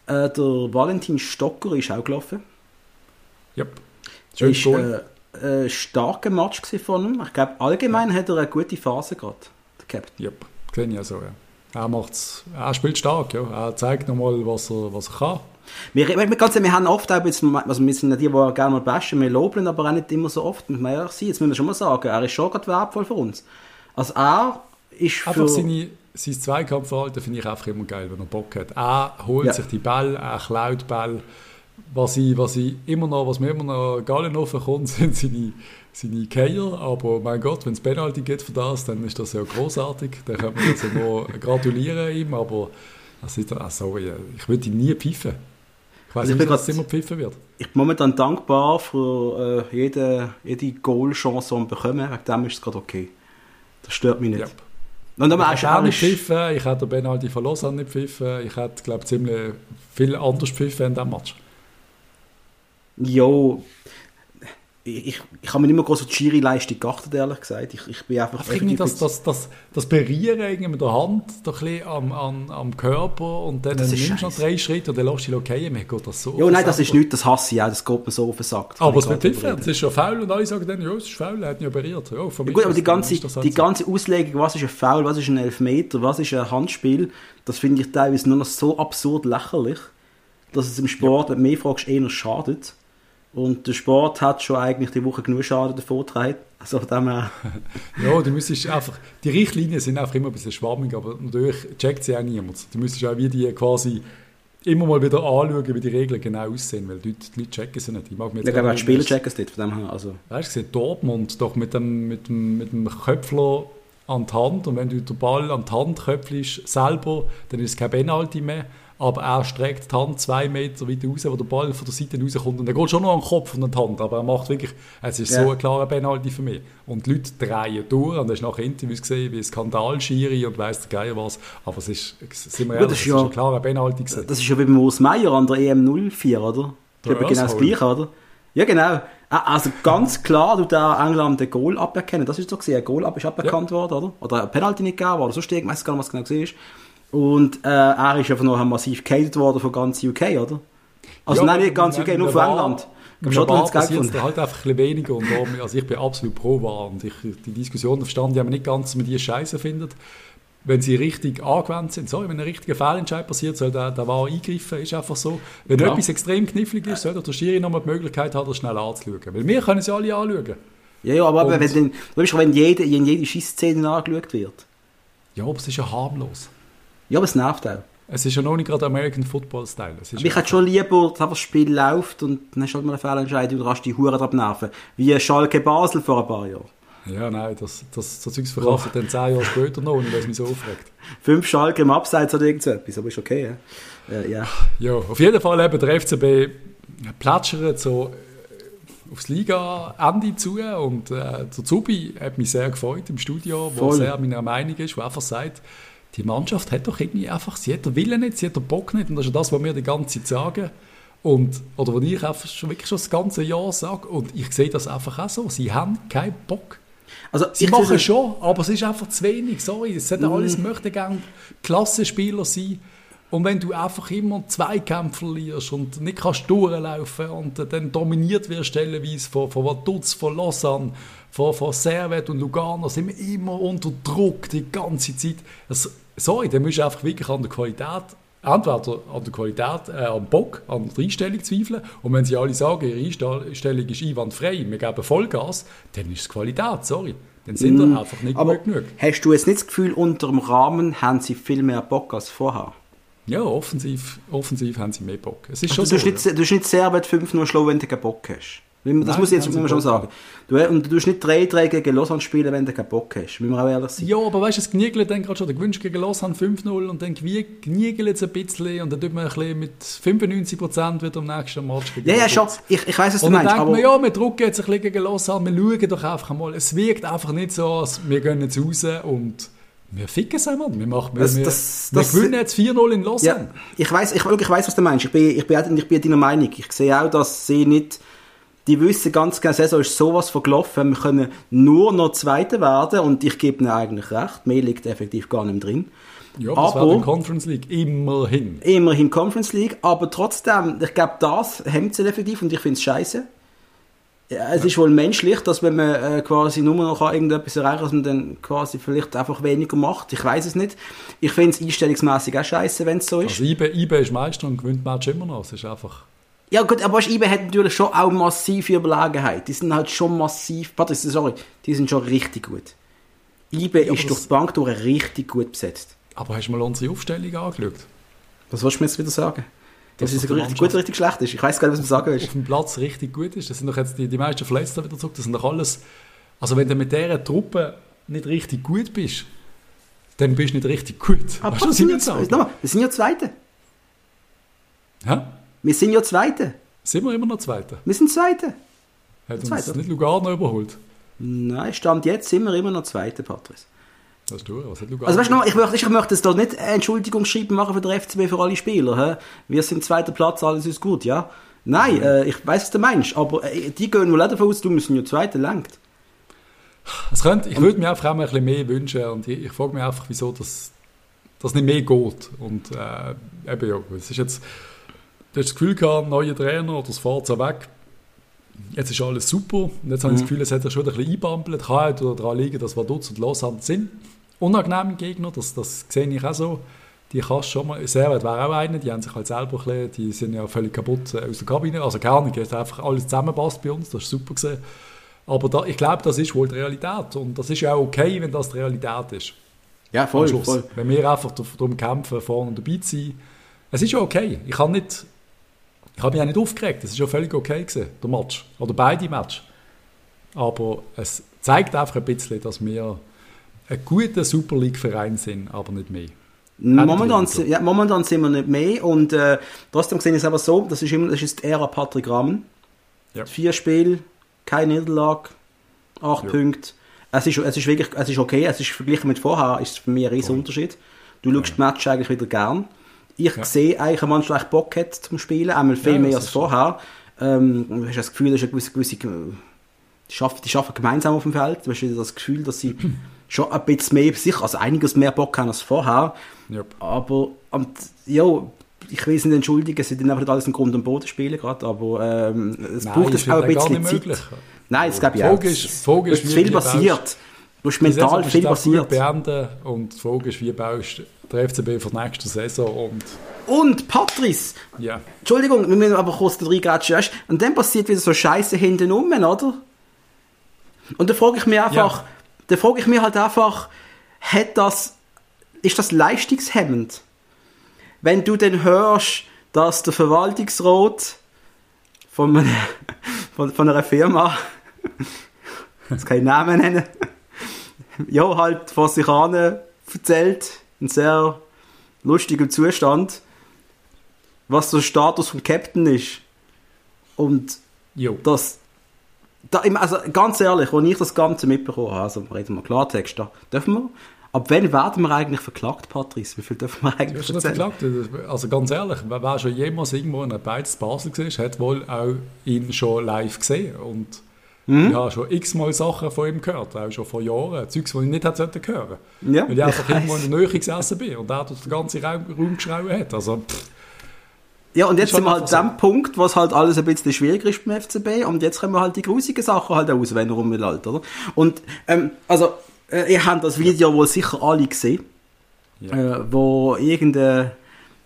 Äh, der Valentin Stocker ist auch gelaufen. Ja, yep. schön ist, äh, ein starker Match von ihm. Ich glaube, allgemein ja. hat er eine gute Phase gehabt, der Captain. Ja, yep. sehe ich auch so, ja. Er, macht's, er spielt stark, ja. er zeigt nochmal, was er, was er kann. Wir, wir, ganz, wir haben oft auch jetzt, also wir sind nicht die, die gerne mal bashen, wir loben, aber auch nicht immer so oft, muss man ehrlich sein. Jetzt müssen wir schon mal sagen, er ist schon gerade wertvoll für uns. Also er ist für... Einfach seine, sein Zweikampfverhalten finde ich einfach immer geil, wenn er Bock hat. Er holt ja. sich die Ball, er klaut Ball. Was ich, was ich immer noch, was mir immer noch Gallen kommt, [laughs] sind seine seine Keier, aber mein Gott, wenn es Penalty gibt für das, dann ist das ja großartig. Dann können wir jetzt nur gratulieren ihm, aber das ist, ah, sorry, ich würde ihn nie pfeifen. Ich weiß also nicht, dass es immer pfiffen wird. Ich bin momentan dankbar für äh, jede, jede Goal-Chance, die wir bekommen. Wegen dem ist es gerade okay. Das stört mich nicht. Yep. Und dann ich hätte nicht pfiffen, ich hätte den Penalty verloren nicht pfiffen, ich hätte, glaube ich, ziemlich viel anders pfiffen in diesem Match. Jo, ich, ich habe mir nicht mehr groß auf die Schiri-Leistung geachtet, ehrlich gesagt. Ich, ich bin einfach... Ich finde das, das, das, das Berühren mit der Hand doch ein am, am, am Körper und dann das nimmst du noch drei Schritte und dann lässt du dich okay, mir geht das so Ja, nein, das ist nichts, das hasse ich auch, das geht mir so auf den Sack. Aber es wird different, es ist schon faul und alle sagen dann, ja, es ist faul, er hat ja berührt. Ja, ja, gut, aber die ganze, die ganze Auslegung, was ist ein Foul, was ist ein Elfmeter, was ist ein Handspiel, das finde ich teilweise nur noch so absurd lächerlich, dass es im Sport, ja. mehr fragst, eher schadet. Und der Sport hat schon eigentlich die Woche genug Schaden davon getragen. Also dem [laughs] ja, du müsstest einfach, die Richtlinien sind einfach immer ein bisschen schwammig, aber natürlich checkt sie auch niemand. Du müsstest auch wie die quasi immer mal wieder anschauen, wie die Regeln genau aussehen, weil die Leute, die Leute checken sie nicht. Ich mag mir jetzt ja, glaube, die Spieler checken es nicht, von dem her. Also. Weißt du, Dortmund doch mit dem, mit dem, mit dem Köpfler an die Hand und wenn du den Ball an die Hand köpfelst selber, dann ist es kein Penalty mehr aber er streckt die Hand zwei Meter weiter raus, wo der Ball von der Seite rauskommt und er geht schon noch an den Kopf und an die Hand, aber er macht wirklich, es ist ja. so ein klarer Penalty für mich. Und die Leute drehen durch und hast nachher Interviews gesehen, wie Skandalschiri und weiss der Geier was, aber es ist, sind wir ehrlich, das ist, ja, ein klarer Penalty gewesen. Das ist ja wie beim Urs Meier an der EM 04, oder? Ich glaube genau das Gleiche, oder? Ja, genau. Also ganz klar, du da England den Goal aberkennen. Das ist so gesehen, ein Goal ist aberkannt ja. worden, oder? Oder ein Penalty nicht gegeben worden, sonst ich weiß gar nicht, was genau ist. Und äh, er ist einfach noch massiv gehatet worden von ganz UK, oder? Also ja, nein, nicht ganz UK, nur von England. Im Schottland passiert es halt einfach ein weniger. Und darum, also ich bin absolut pro Wahl. Und ich, die Diskussion verstanden, die haben nicht ganz, dass man die Scheiße findet. Wenn sie richtig angewendet sind, sorry, wenn ein richtiger Fehlentscheid passiert, soll der, der Wahl eingreifen, ist einfach so. Wenn ja. etwas extrem knifflig ist, soll der Schiri nochmal die Möglichkeit haben, das schnell anzuschauen. Weil wir können sie alle anschauen. Ja, ja, aber wenn, wenn, wenn jede, jede Schießszene angeschaut wird. Ja, aber es ist ja harmlos. Ja, aber es nervt auch. Es ist ja noch nicht gerade American Football Style. ich hätte schon lieber, dass das Spiel läuft und dann hast du halt mal eine Fehlentscheidung und hast die Huren drauf nerven. Wie Schalke Basel vor ein paar Jahren. Ja, nein, das, das, das Zeugs verkauft dann zehn Jahre später noch, und das mich so aufregt. Fünf Schalke im Abseits oder irgendetwas, aber ist okay, ja. Äh, ja. ja, auf jeden Fall eben der FCB plätschert so äh, aufs Liga-Ende zu und äh, der Zubi hat mich sehr gefreut im Studio, wo Voll. sehr meiner Meinung ist, wo einfach sagt, die Mannschaft hat doch irgendwie einfach, sie hat den Willen nicht, sie hat den Bock nicht und das ist das, was wir die ganze Zeit sagen. Und, oder wo ich einfach schon, wirklich schon das ganze Jahr sage, und ich sehe das einfach auch so, sie haben keinen Bock. Also, Sie machen schon, aber es ist einfach zu wenig, sorry. Es Mm. sollten alles möchte gerne Klassenspieler sein. Und wenn du einfach immer Zweikämpfe verlierst und nicht kannst durchlaufen und dann dominiert wirst stellenweise von, von Vaduz, von Lausanne, von, von Servet und Lugano, sind wir immer unter Druck die ganze Zeit. Das, sorry, dann musst du einfach wirklich an der Qualität, entweder an der Qualität, äh, am Bock, an der Einstellung zweifeln. Und wenn sie alle sagen, ihre Einstellung ist einwandfrei, wir geben Vollgas, dann ist es Qualität, sorry. Dann sind wir einfach nicht Mm. aber gut genug. hast du jetzt nicht das Gefühl, unter dem Rahmen haben sie viel mehr Bock als vorher? Ja, offensiv, offensiv haben sie mehr Bock. Es ist Du schon tust so. nicht, du tust nicht sehr weit 5-0 schlagen, wenn du keinen Bock hast. Das Nein, muss ich jetzt schon sagen. Du, und du tust nicht 3-3 gegen Lausanne spielen, wenn du keinen Bock hast. Müssen wir auch ehrlich sein. Ja, aber weißt du, es gniegelt dann gerade schon. Der gewünscht gegen Lausanne 5-0 und dann gniegelt es ein bisschen und dann tut man ein bisschen mit 95% wieder am nächsten Match gegen Ja, ja, schon. Ich, ich weiß, was du Und dann meinst. denkt Aber man, ja, wir drucken jetzt ein bisschen gegen Lausanne, wir schauen doch einfach mal. Es wirkt einfach nicht so, als wir gehen jetzt raus und wir ficken es einmal. Wir, machen, wir, Das- wir, das- wir das- gewinnen jetzt 4-0 in ja, Lausanne. ich weiß, ich, ich was du meinst. Ich bin, ich bin, ich bin deiner Meinung. Ich sehe auch, dass sie nicht. Die wissen ganz genau, die Saison ist sowas von gelaufen. Wir können nur noch Zweiter werden und ich gebe ihnen eigentlich recht. Mehr liegt effektiv gar nicht drin. Ja, aber das Aber- wäre die Conference League. Immerhin. Immerhin Conference League, aber trotzdem, ich glaube, das hemmt sie effektiv und ich finde es scheiße. Es ist wohl menschlich, dass wenn man äh, quasi nur noch irgendetwas erreichen kann, dass man dann quasi vielleicht einfach weniger macht. Ich weiß es nicht. Ich finde es einstellungsmäßig auch scheiße, wenn es so ist. Also IB, IB ist Meister und gewinnt Match immer noch. Es ist einfach... Ja gut, aber IBE hat natürlich schon auch massive Überlegenheit. Die sind halt schon massiv, Patrice, sorry, die sind schon richtig gut. IBE aber ist durch das- die Bank durch richtig gut besetzt. Aber hast du mal unsere Aufstellung angeschaut? Was willst du mir jetzt wieder sagen? Dass Dass es richtig gut oder richtig schlecht ist? Ich weiß gar nicht, was du sagen willst. auf dem Platz richtig gut ist. Das sind doch jetzt die, die meisten Verletzten wieder zurück. Das sind doch alles. Also wenn du mit dieser Truppe nicht richtig gut bist, dann bist du nicht richtig gut. Aber weißt du, was sind, ja, nochmal, wir sind ja Zweite. Hä? Wir sind ja Zweite. Sind wir immer noch Zweiter? Wir sind Zweite. Hat uns Zweiter. nicht Lugano überholt? Nein, Stand jetzt sind wir immer noch Zweite, Patrice. Das ist du, was hat Lugano? Also weißt du, noch, ich möchte, ich möchte da nicht Entschuldigungsschreiben machen für den FCB für alle Spieler. Hä? Wir sind zweiter Platz, alles ist gut, ja? Nein, äh, ich weiß, was du meinst, aber äh, die gehen wohl auch davon aus, du müssen ja Zweiter lenkt. es könnte, ich würde mir einfach auch mal ein bisschen mehr wünschen und ich, ich frage mich einfach, wieso das, das nicht mehr geht. Und äh, eben ja, es ist jetzt, du hast das Gefühl gehabt, neuer Trainer oder das so weg. Jetzt ist alles super. Und jetzt habe ich das Gefühl, es hat sich schon ein bisschen einbampelt. Kann halt daran liegen, dass Vaduz und Lausanne sind. Unangenehme Gegner, das, das sehe ich auch so. Die kannst schon mal, Servet wäre auch einer, die haben sich halt selber ein bisschen, die sind ja völlig kaputt äh, aus der Kabine. Also gar nicht, es einfach alles zusammenpasst bei uns, das ist super gesehen. Aber da, ich glaube, das ist wohl die Realität. Und das ist ja auch okay, wenn das die Realität ist. Ja, voll, voll. Wenn wir einfach darum kämpfen, vorne dabei zu sein. Es ist ja okay. Ich habe nicht, ich habe mich auch nicht aufgeregt. Es ist ja völlig okay gewesen, der Match. Oder beide Match. Aber es zeigt einfach ein bisschen, dass wir ein guter Super League-Verein sind, aber nicht mehr. Momentan, ja, momentan sind wir nicht mehr und äh, trotzdem sehe ich es aber so, das ist immer das ist die Ära Patrick Rahmen. Ja. Vier Spiele, keine Niederlage, acht Ja. Punkte. Es ist, es ist wirklich, es ist okay, es ist verglichen mit vorher, ist es für mich ein riesen Voll. Unterschied. Du schaust die Match eigentlich wieder gern. Ich Ja. sehe eigentlich, eine Mannschaft die Bock hat zum Spielen, einmal viel Ja, mehr als vorher. Ähm, du hast das Gefühl, dass eine gewisse, gewisse die schaffen, die schaffen gemeinsam auf dem Feld. Du hast das Gefühl, dass sie [clears throat] schon ein bisschen mehr, sicher, also einiges mehr Bock haben als vorher. Ja. Aber, und, ja, ich will es nicht entschuldigen, sie sind einfach nicht alles im Grund und Boden spielen gerade, aber ähm, es Nein, braucht auch ein bisschen nicht Zeit. möglich. Nein, das glaube ich auch. Frage ist- Es ist, viel passiert. Die Saison mental viel passiert. beenden und die Frage ist, wie baust du den FCB für die nächste Saison und Und Patrice, ja. Entschuldigung, wir müssen aber kurz da du? Und dann passiert wieder so Scheiße hinten rum, oder? Und da frage ich mich einfach, Ja. da frage ich mich halt einfach, hat das, ist das leistungshemmend? Wenn du dann hörst, dass der Verwaltungsrat von, einer, [laughs] von, von einer Firma, [laughs] jetzt kann ich Namen nennen, ja, halt vor sich an erzählt, in sehr lustigem Zustand, was der Status vom Captain ist. Und Jo. das, da, also ganz ehrlich, als ich das Ganze mitbekommen habe, also reden wir Klartext, da dürfen wir, Ab wann werden wir eigentlich verklagt, Patrice? Wie viel dürfen wir Du eigentlich erzählen? verklagt. Also ganz ehrlich, wer, wer schon jemals irgendwo in einer Beiz Basel gesehen hat wohl auch ihn schon live gesehen. Und Mhm. ich habe schon x-mal Sachen von ihm gehört, auch schon vor Jahren. Zeugs, die ich nicht hätte hören Ja, Weil ich einfach irgendwo in der Nähe gesessen bin und er durch den ganzen Raum, Raum geschrien hat. Also, pff, Ja, und jetzt sind wir halt halt an dem Punkt, wo es halt alles ein bisschen schwieriger ist beim FCB und jetzt können wir halt die grusigen Sachen halt auch auswählen, rum mit halt, oder? Und, ähm, also, äh, ihr habt das Video wohl sicher alle gesehen, Ja. äh, wo irgendein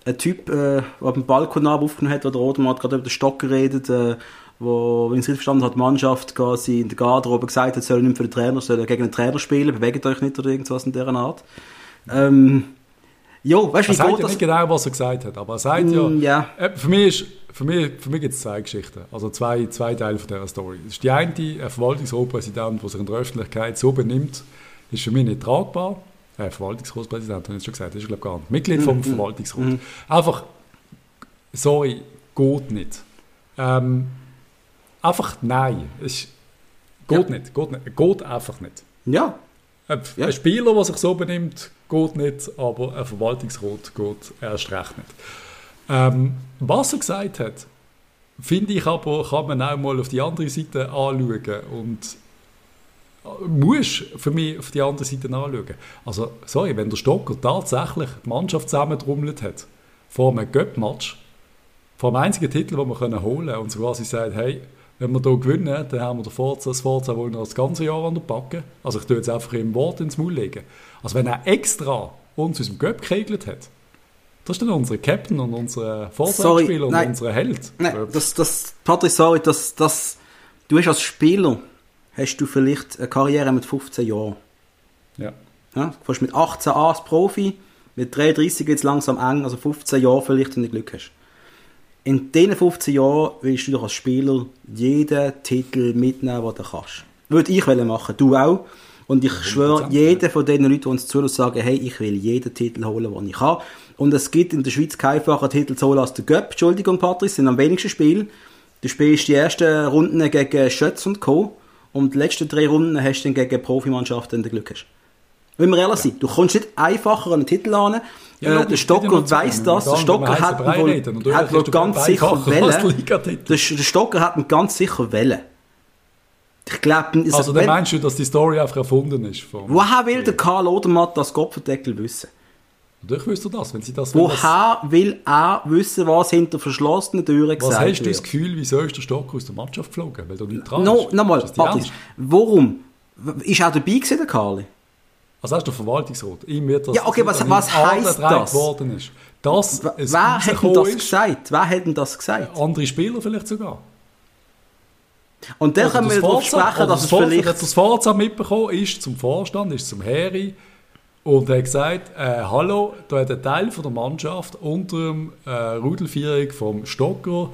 ein Typ äh, auf dem Balkon aufgenommen hat, oder Rodermann hat gerade über den Stock geredet, äh, wo, wenn ich es richtig verstanden habe, die Mannschaft quasi in der Garderobe gesagt hat, sollen nicht für den Trainer, sollen gegen den Trainer spielen, bewegt euch nicht oder irgendwas in dieser Art. Ähm, jo, weißt du, er wie sagt ja nicht genau, was er gesagt hat, aber er sagt ja, Mm, ja. Äh, Für mich, ist, für mich, für mich gibt es zwei Geschichten, also zwei, zwei Teile von dieser Story. Das ist die eine, ein Verwaltungsratspräsident, der sich in der Öffentlichkeit so benimmt, ist für mich nicht tragbar. Äh, Verwaltungsratspräsident, habe ich schon gesagt, das ist glaube ich gar nicht. Mitglied vom Verwaltungsrat. Einfach, sorry, geht nicht. Ähm, einfach nein. Es geht nicht, geht nicht, geht einfach nicht. Ja, Ein, Ja. ein Spieler, der sich so benimmt, geht nicht, aber ein Verwaltungsrat geht erst recht nicht. Ähm, was er gesagt hat, finde ich aber, kann man auch mal auf die andere Seite anschauen und äh, muss für mich auf die andere Seite anschauen. Also, sorry, wenn der Stocker tatsächlich die Mannschaft zusammentrommelt hat, vor einem Göpp-Match, vor dem einzigen Titel, den wir holen können, und so quasi sagt, hey, wenn wir hier gewinnen, dann haben wir den Forza, das Forza wohl noch das ganze Jahr an der Backe. Also ich tue jetzt einfach im Wort ins Maul legen. Also wenn er extra uns aus dem Göpp gekegelt hat, das ist dann unser Captain und unser Forza-Spieler und unser Held. Nein, das, das, Patrick, sorry, das, das, du hast als Spieler, hast du vielleicht eine Karriere mit 15 Jahren. ja. Ja? Du fährst mit 18 an als Profi, mit 33 geht es langsam eng, also 15 Jahre vielleicht, wenn du Glück hast. In diesen 15 Jahren willst du doch als Spieler jeden Titel mitnehmen, den du kannst. Würde ich machen, du auch. Und ich schwöre, 100%, jeder von den Leuten, die uns zuhören, sagen, hey, ich will jeden Titel holen, den ich kann. Und es gibt in der Schweiz keinen einfachen Titel zu holen als der Göpp. Entschuldigung, Patrick, sind am wenigsten Spiel. Du spielst die ersten Runden gegen Schötz und Co. Und die letzten drei Runden hast du dann gegen Profimannschaften, wenn du Glück hast. Wenn wir ehrlich sind, du kommst nicht einfacher an einen Titel an. Ja, äh, Stocker sagen. das. Der Stocker hat wohl, hat wohl ganz sicher als der Stocker hat ihn ganz sicher wählen. Ich glaube, Also dann meinst du, dass die Story einfach erfunden ist? Woher will der Karl Odermatt das Kopfendeckel wissen? Natürlich wüsste er das, wenn sie das... Woher will er wissen, was hinter verschlossenen Türen was gesagt hast du das wird? Gefühl, wieso ist der Stocker aus der Mannschaft geflogen? Weil du nicht dran No, bist? nochmal, Patrick, warum? Ist er dabei gewesen, der Karli? Also hast du Verwaltungsrat. Ihm wird das Ja, okay, was- was angetragen das? worden ist. Dass Wer hat denn das ist, gesagt? Wer hat denn das gesagt? Andere Spieler vielleicht sogar. Und dann können wir das darauf sprechen, dass das es vielleicht... Das Forza mitbekommen ist zum Vorstand, ist zum Heri und hat gesagt, äh, hallo, da hat ein Teil von der Mannschaft unter dem äh, Rudelführung vom Stocker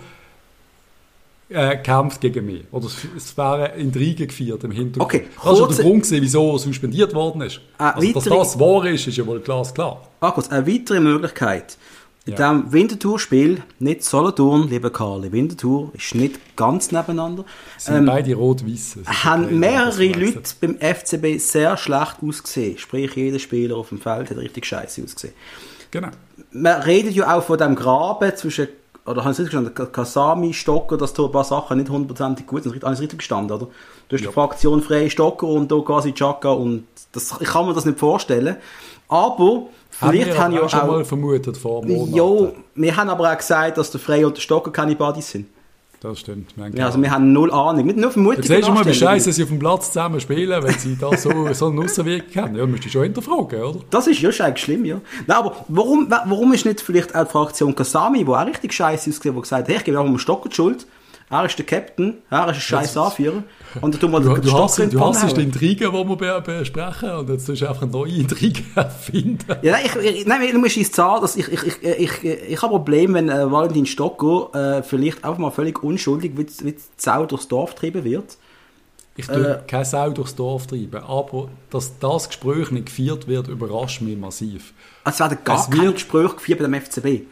äh, kämpft gegen mich. Oder es, es wäre Intrigen gefeiert im Hintergrund. Okay, das ist ja kurze- der Grund, gewesen, wieso er suspendiert worden ist. Ah, also, dass weitere- das wahr ist, ist ja wohl glasklar. Markus, eine weitere Möglichkeit. In Ja. diesem Winterthur-Spiel, nicht Solothurn, lieber Karli, Winterthur ist nicht ganz nebeneinander, Sind ähm, beide rot-weiß. haben mehrere Leute beim FCB sehr schlecht ausgesehen. Sprich, jeder Spieler auf dem Feld hat richtig scheiße ausgesehen. Genau. Man redet ja auch von dem Graben zwischen, oder haben Sie richtig gestanden, Kasami, Stocker, dass da ein paar Sachen nicht hundertprozentig gut sind. Alles richtig gestanden, oder? Du hast die Fraktion Freie Stocker und da quasi Chaka und das, ich kann mir das nicht vorstellen. Aber vielleicht wir haben ja auch schon mal vermutet vor Monaten. Jo, wir haben aber auch gesagt, dass der Freie und der Stocker keine Buddies sind. Das stimmt. Wir haben Ja, also wir haben null Ahnung. Nicht nur Vermutungen. Jetzt siehst du mal, wie scheiße sie auf dem Platz zusammen spielen, wenn sie da so, so eine Aussenwirkung haben. Ja, müsst ihr schon hinterfragen, oder? Das ist ja schon eigentlich schlimm, ja. Nein, aber warum, wa- warum ist nicht vielleicht auch die Fraktion Kasami, die auch richtig scheiße ausgesehen hat, die gesagt hat, hey, ich gebe einfach mal Stocker die Schuld. Er ist der Captain, er ist ein scheiß Anführer. Und dann tun wir Du, den du Stocker hast, du hast die. Intrigen, die wir be besprechen, und jetzt tust du einfach eine neue Intrige [laughs] erfinden. Ja, nein, ich, ich, nein, du musst ins Zahlen, dass ich, ich, ich, ich, ich habe ein Problem, wenn äh, Valentin Stocker äh, vielleicht einfach mal völlig unschuldig wie, wie die Sau durchs Dorf getrieben wird. Ich tue Äh. keine Sau durchs Dorf treiben, aber dass das Gespräch nicht geführt wird, überrascht mich massiv. Also es werden gar Es keine Gespräche geführt bei dem FCB.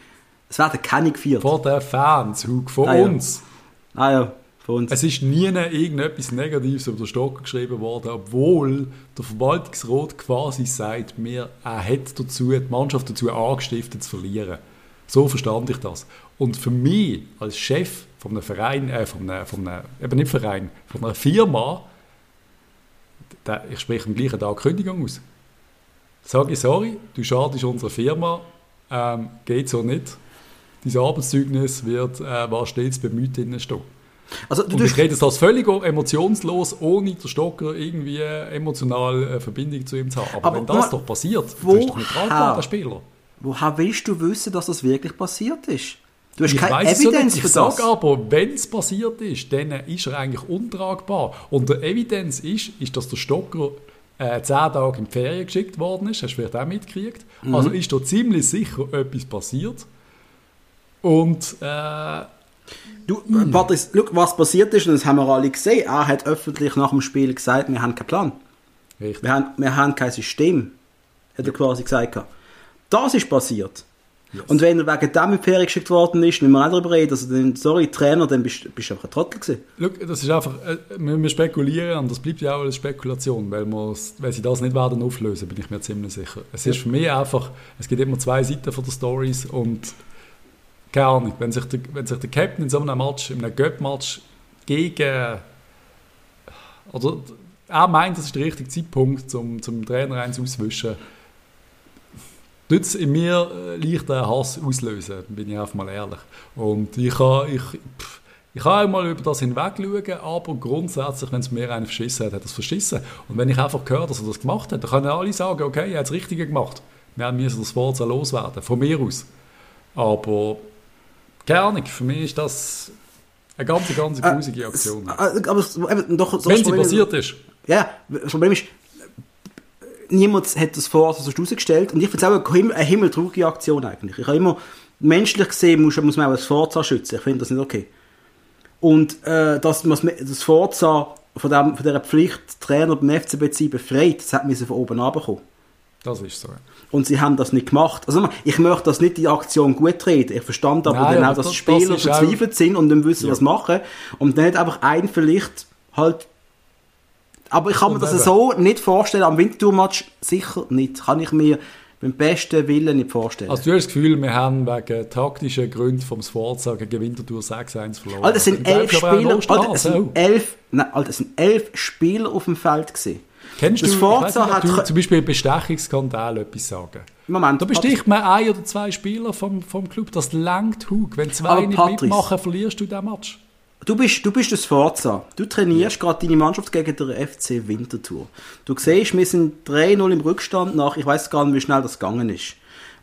Es werden keine geführt. Vor den Fans, Hug, von Ah, ja. uns. Ah ja, von uns. Es ist nie irgendetwas Negatives über den Stocker geschrieben worden, obwohl der Verwaltungsrat quasi sagt, er hat dazu, die Mannschaft dazu angestiftet zu verlieren. So verstand ich das. Und für mich als Chef von einem Verein, äh, von einem, von einem, eben nicht Verein, von einer Firma, da, ich spreche am gleichen Tag Kündigung aus. Sage ich, sorry, du schadest unserer Firma, ähm, geht so nicht. Dein Arbeitszeugnis wird, äh, war stets bemüht drinnen stehen. Also, du Und ich rede das völlig emotionslos, ohne der Stocker irgendwie emotional eine Verbindung zu ihm zu haben. Aber, Aber wenn das doch passiert, woher? ist doch nicht tragbar, der Spieler. Woher willst du wissen, dass das wirklich passiert ist? Du hast Ich keine ja Evidenz nicht. für Ich sage aber, wenn es passiert ist, dann ist er eigentlich untragbar. Und die Evidenz ist, ist dass der Stocker äh, zehn Tage in die Ferien geschickt worden ist. Hast du vielleicht auch mitgekriegt. Mhm. Also ist da ziemlich sicher etwas passiert. Und äh, Du, Patrice, schau, was passiert ist, und das haben wir alle gesehen. Er hat öffentlich nach dem Spiel gesagt, wir haben keinen Plan. richtig. Wir haben, wir haben kein System. Hat er quasi gesagt. Das ist passiert. Und wenn er wegen dem in Ferien geschickt worden ist, müssen wir auch darüber reden. Also, dann, sorry, Trainer, dann bist, bist du einfach ein Trottel gewesen. Schau, das ist einfach, äh, wir, wir spekulieren und das bleibt ja auch als Spekulation, weil, weil sie das nicht werden auflösen, bin ich mir ziemlich sicher. Es ist für mich einfach, es gibt immer zwei Seiten von der Stories und keine Ahnung, wenn sich der, wenn sich der Captain in so einem Match, in einem Göpp-Match gegen, oder er meint, das ist der richtige Zeitpunkt, zum, zum Trainer eins auszuwischen, tut es in mir äh, leicht einen Hass auslösen, bin ich einfach mal ehrlich. Und ich kann, ich, pff, ich kann auch mal über das hinweg schauen, aber grundsätzlich, wenn es mir einen verschissen hat, hat er es verschissen. Und wenn ich einfach höre, dass er das gemacht hat, dann können alle sagen, okay, er hat das Richtige gemacht. Wir müssen das Forza loswerden, von mir aus. Aber, keine Ahnung, für mich ist das eine ganz, ganz grusige Aktion. Äh, aber es- eben, doch, so wenn sie passiert ist. Ja, das Problem ist, niemand hat das vorher so rausgestellt. Und ich finde es auch eine, Him- eine himmeltraurige Aktion eigentlich. Ich habe immer, menschlich gesehen, muss, muss man auch das Forza schützen. Ich finde das nicht okay. Und äh, dass man das Forza von, dem, von dieser Pflicht, Trainer beim FCB zu sein, befreit, das hat müssen von oben runterkommen. Das ist so. Und sie haben das nicht gemacht. Also ich möchte das nicht die Aktion gut reden. Ich verstand aber Nein, dann auch, dass das- die Spieler das ist auch- verzweifelt sind und nicht wissen, Ja. was machen. Und dann nicht einfach ein vielleicht halt... Aber ich kann mir das eben. so nicht vorstellen. Am Wintertour-Match sicher nicht. Kann ich mir beim besten Willen nicht vorstellen. Also du hast das Gefühl, wir haben wegen taktischen Gründen vom Sforza gegen Winterthur 6-1 verloren. Alter, es sind Dann elf Spieler, Alter, es sind elf, nein, Alter, es sind elf Spieler auf dem Feld gewesen. Kennst das du, Forza nicht, hat- du zum Beispiel Bestechungsskandal etwas sagen? Moment, Da besticht man ein oder zwei Spieler vom, vom Club. Das langt Hug. Wenn zwei Aber nicht Patrice- mitmachen, verlierst du den Match. Du bist, du bist das Forza. Du trainierst gerade deine Mannschaft gegen den FC Winterthur. Du siehst, wir sind 3-0 im Rückstand nach, ich weiß gar nicht, wie schnell das gegangen ist.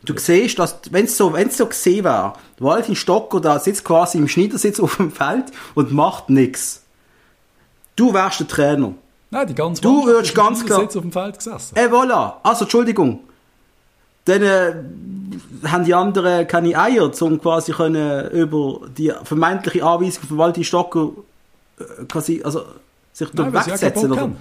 Du siehst, dass, wenn es so, wenn's so gesehen wäre, Valentin Stocker da sitzt quasi im Schneidersitz [laughs] auf dem Feld und macht nichts. Du wärst der Trainer. Nein, die ganze Du würdest ganz klar- Schneidersitz auf dem Feld gesessen. Eh, voilà. Also, Entschuldigung. Dann äh, haben die anderen keine Eier, um quasi können über die vermeintliche Anweisung von Valentin Stocker äh, quasi, also, sich Nein, ja wegsetzen. Bock Oder?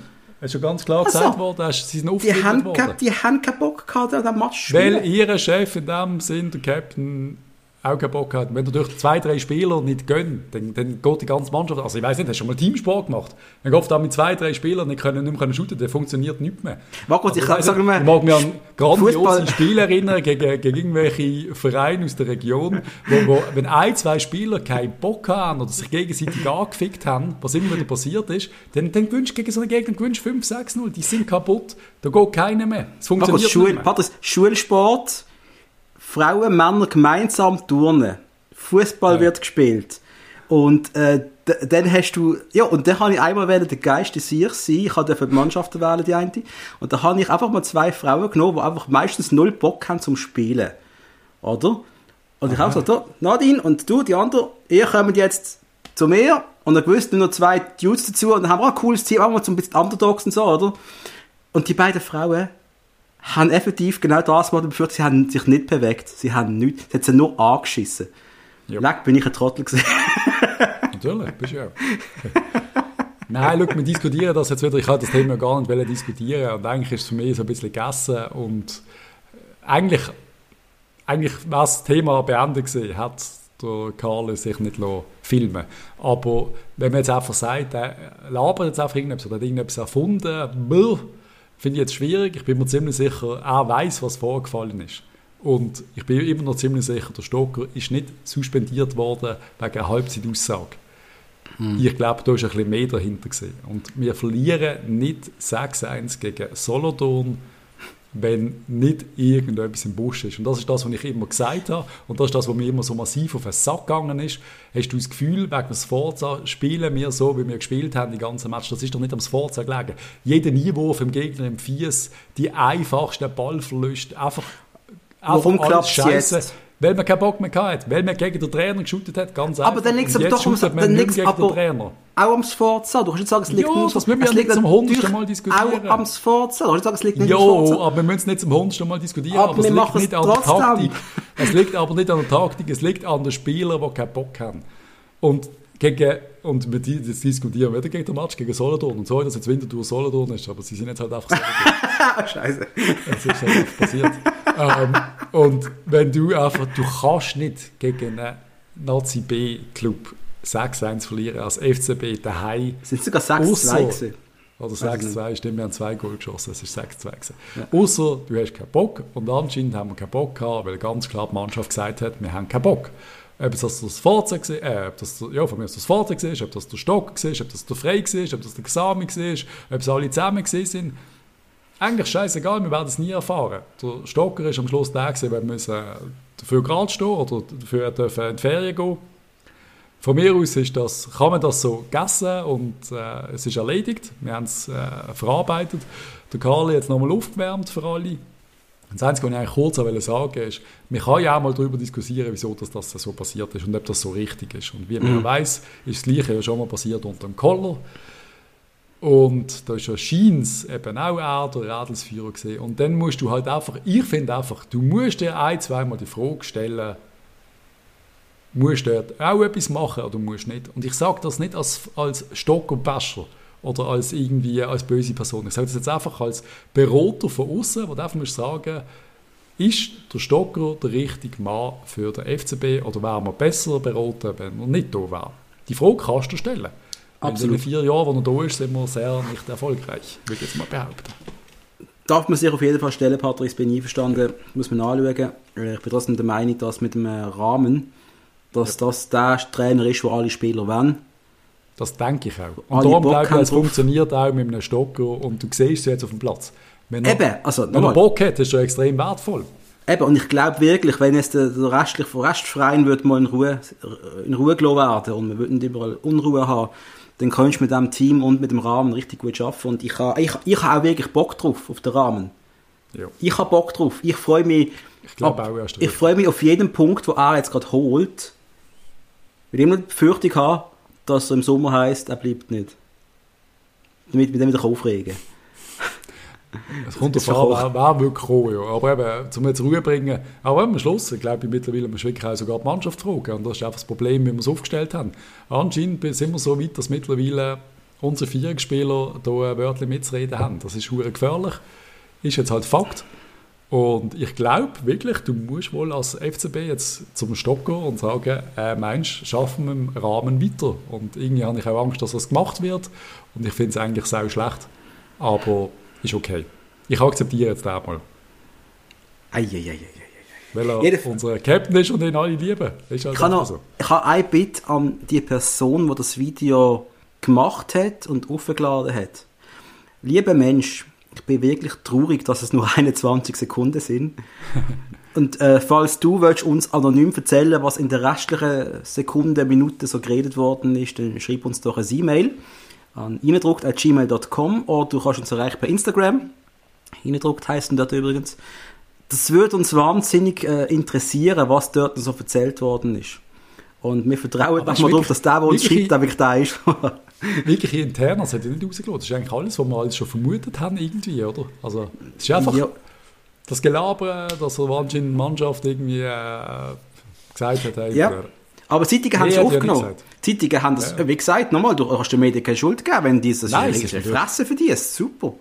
Es ist schon ganz klar Ach so. gesagt worden, es- sie sind haben, worden. die haben keinen Bock gehabt, an diesem Match Weil ihr Chef in dem Sinn, der Captain, auch keinen Bock hat. Wenn du durch zwei, drei Spieler nicht gönnt, dann, dann geht die ganze Mannschaft. Also ich weiß nicht, hast du schon mal Teamsport gemacht? Wenn du da mit zwei, drei Spielern nicht, können, nicht mehr können shooten, dann funktioniert nichts mehr. Kurz, ich Also, sage mal, ich mag mich an grandiose Spiele erinnern gegen, gegen irgendwelche Vereine aus der Region, wo, wo wenn ein, zwei Spieler keinen Bock haben oder sich gegenseitig angefickt haben, was immer wieder passiert ist, dann, dann gewünscht gegen so einen Gegner gewünscht 5, 6, 0, die sind kaputt, da geht keiner mehr. Es funktioniert Schul, nicht mehr. Patrice, Schulsport, Frauen, Männer gemeinsam turnen, Fußball Ja. wird gespielt. Und äh, dann hast du, ja, und dann habe ich einmal wählen, der Geist des sich sein. Ich habe die Mannschaften wählen, die eine. Und da habe ich einfach mal zwei Frauen genommen, die einfach meistens null Bock haben zum Spielen. Oder? Und ich habe gesagt, Nadine und du, die andere, ihr kommt jetzt zu mir. Und dann gewusst nur noch zwei Dudes dazu. Und dann haben wir auch ein cooles Team, auch mal so ein bisschen Underdogs und so, oder? Und die beiden Frauen haben effektiv genau das gemacht, befürchtet, sie haben sich nicht bewegt. Sie haben nichts, sie haben sie nur angeschissen. Ja. Leck, bin ich ein Trottel gewesen. [laughs] Natürlich, bist du ja. [laughs] Nein, schau, wir diskutieren das jetzt wieder. Ich wollte das Thema gar nicht diskutieren und eigentlich ist es für mich so ein bisschen gegessen und eigentlich, eigentlich war das Thema beendet gewesen. Hat der Karl sich nicht filmen Aber wenn man jetzt einfach sagt, er labert jetzt einfach irgendetwas oder hat irgendetwas erfunden, finde ich jetzt schwierig. Ich bin mir ziemlich sicher, er weiß, was vorgefallen ist. Und ich bin immer noch ziemlich sicher, der Stocker ist nicht suspendiert worden wegen einer Halbzeitaussage. Hm. Ich glaube, da ist ein bisschen mehr dahinter gesehen. Und wir verlieren nicht 6-1 gegen Solothurn wenn nicht irgendetwas im Busch ist. Und das ist das, was ich immer gesagt habe. Und das ist das, was mir immer so massiv auf den Sack gegangen ist. Hast du das Gefühl, wegen des Forza spielen wir so, wie wir gespielt haben, die ganze Match? Das ist doch nicht am Forza gelegen. Jeder Niewurf im Gegner im Fies, die einfachsten Ballverluste, einfach, einfach Warum klappt es jetzt? Weil man keinen Bock mehr hatte, weil man gegen den Trainer geschaut hat, ganz einfach. Aber dann liegt es doch ums, dann liegt's aber Trainer. auch am Sforza. Du kannst nicht sagen, es liegt ja, nur das müssen wir es liegt zum hundertsten Mal diskutieren. Auch am Sforza. Du kannst nicht sagen, es liegt nicht ja, am Sforza. aber wir müssen es nicht zum hundertsten Mal diskutieren. Aber, aber es liegt nicht an der. Taktik. Es liegt aber nicht an der Taktik, es liegt an den Spielern, die keinen Bock haben. Und gegen, und wir di- jetzt diskutieren wieder gegen den Match gegen Solothurn. Und so, dass jetzt Winterthur Solothurn ist, aber sie sind jetzt halt einfach Solothurn. [laughs] Scheiße. Das ist halt einfach passiert. ähm, und wenn du einfach, du kannst nicht gegen einen Nazi B-Club 6-1 verlieren als FCB daheim. Es sind sogar 6-2 Ausser- gewesen. Oder Weiß ich 6-2, stimmt, wir haben zwei Goal geschossen, es ist 6-2 gewesen. Außer du hast keinen Bock und anscheinend haben wir keinen Bock gehabt, weil ganz klar die Mannschaft gesagt hat, wir haben keinen Bock. Ob das das Forza war, äh, ob das, ja, von mir das Forza war, ob das der Stock war, ob das der Frey war, ob das der Gesami war, ob es alle zusammen sind. Eigentlich scheißegal, wir werden es nie erfahren. Der Stocker ist am Schluss der, gewesen, wir müssen dafür gerade stehen oder dafür in die Ferien gehen. Von mir aus ist das, kann man das so gegessen und äh, es ist erledigt. Wir haben es äh, verarbeitet. Der Karl hat jetzt nochmal aufgewärmt für alle. Das Einzige, was ich eigentlich kurz wollte sagen ist, man kann ja auch mal darüber diskutieren, wieso das, das so passiert ist und ob das so richtig ist. Und wie man Mhm. weiß, ist das Gleiche ja schon mal passiert unter dem Koller. Und da ist ja Scheins eben auch er, der Rädelsführer gesehen. Und dann musst du halt einfach, ich finde einfach, du musst dir ein, zweimal die Frage stellen, musst du dort auch etwas machen oder musst nicht. Und ich sage das nicht als, als Stock und Bascher oder als irgendwie als böse Person. Ich sage das jetzt einfach als Berater von außen, wo du einfach musst sagen, ist der Stocker der richtige Mann für den FCB oder wäre man besser beraten, wenn er nicht da wäre? Die Frage kannst du stellen. Absolut. In den vier Jahren, wo er da ist, sind wir sehr nicht erfolgreich, würde ich jetzt mal behaupten. Darf man sich auf jeden Fall stellen, Patrick, ich bin einverstanden, muss man anschauen. Äh, Ich bin trotzdem der Meinung, dass mit dem Rahmen, dass das der Trainer ist, wo alle Spieler wollen. Das denke ich auch. Alle Und darum Bock glaube ich, es funktioniert auch mit einem Stocker und du siehst es jetzt auf dem Platz. Wenn er, Eben, also wenn er. Bock hat, ist er extrem wertvoll. Eben, und ich glaube wirklich, wenn es der, der restliche Restverein wird mal in Ruhe, in Ruhe gelassen werden und wir würden überall Unruhe haben, dann kannst du mit dem Team und mit dem Rahmen richtig gut arbeiten. Und ich habe ich, ich habe auch wirklich Bock drauf, auf den Rahmen. Ja. Ich habe Bock drauf. Ich freue mich, Ich ab- auch ich freue mich auf jeden Punkt, wo er jetzt gerade holt. Weil ich immer die Befürchtung habe, dass er im Sommer heisst, er bleibt nicht. Damit mich dann wieder aufregen Es kommt [laughs] darauf an, wer, wer wirklich kommen, ja. Aber eben, zum jetzt Ruhe bringen, aber am Schluss, ich glaube mittlerweile muss wirklich auch sogar die Mannschaft fragen. Und das ist einfach das Problem, wie wir es aufgestellt haben. Anscheinend sind wir so weit, dass mittlerweile unsere Vierungsspieler hier ein Wörtchen mitzureden haben. Das ist gefährlich. Ist jetzt halt Fakt. Und ich glaube wirklich, du musst wohl als FCB jetzt zum Stocker und sagen, äh, meinst, schaffen wir im Rahmen weiter. Und irgendwie habe ich auch Angst, dass das gemacht wird. Und ich finde es eigentlich sehr schlecht. Aber ist okay. Ich akzeptiere jetzt den mal. Eieieiei. Weil er Jeder- unser Captain ist und ihn alle lieben. Ist halt Ich habe einfach noch, so. ich habe ein Bit an die Person, die das Video gemacht hat und aufgeladen hat. Lieber Mensch, ich bin wirklich traurig, dass es nur [laughs] 21 Sekunden sind. Und äh, falls du willst uns anonym erzählen, was in der restlichen Sekunden, Minuten so geredet worden ist, dann schreib uns doch ein E-Mail an gmail.com oder du kannst uns erreichen per Instagram. Hineindruckt heißt dort übrigens. Das würde uns wahnsinnig äh, interessieren, was dort so erzählt worden ist. Und wir vertrauen einfach mal darauf, dass der, der uns [laughs] schreibt, der wirklich der ist. Wirklich intern, das hat ja nicht rausgelassen. Das ist eigentlich alles, was wir alles schon vermutet haben, irgendwie, oder? Also, es ist einfach ja, das Gelabere, dass er anscheinend die Mannschaft irgendwie äh, gesagt hat, hey, Ja. aber Zeitungen haben es ja aufgenommen. gesagt. Zeitungen haben das, Ja. wie gesagt, nochmal, du hast den Medien keine Schuld gegeben, wenn dieses Nein, ist es ist eine natürlich- Fresse für die, ist super.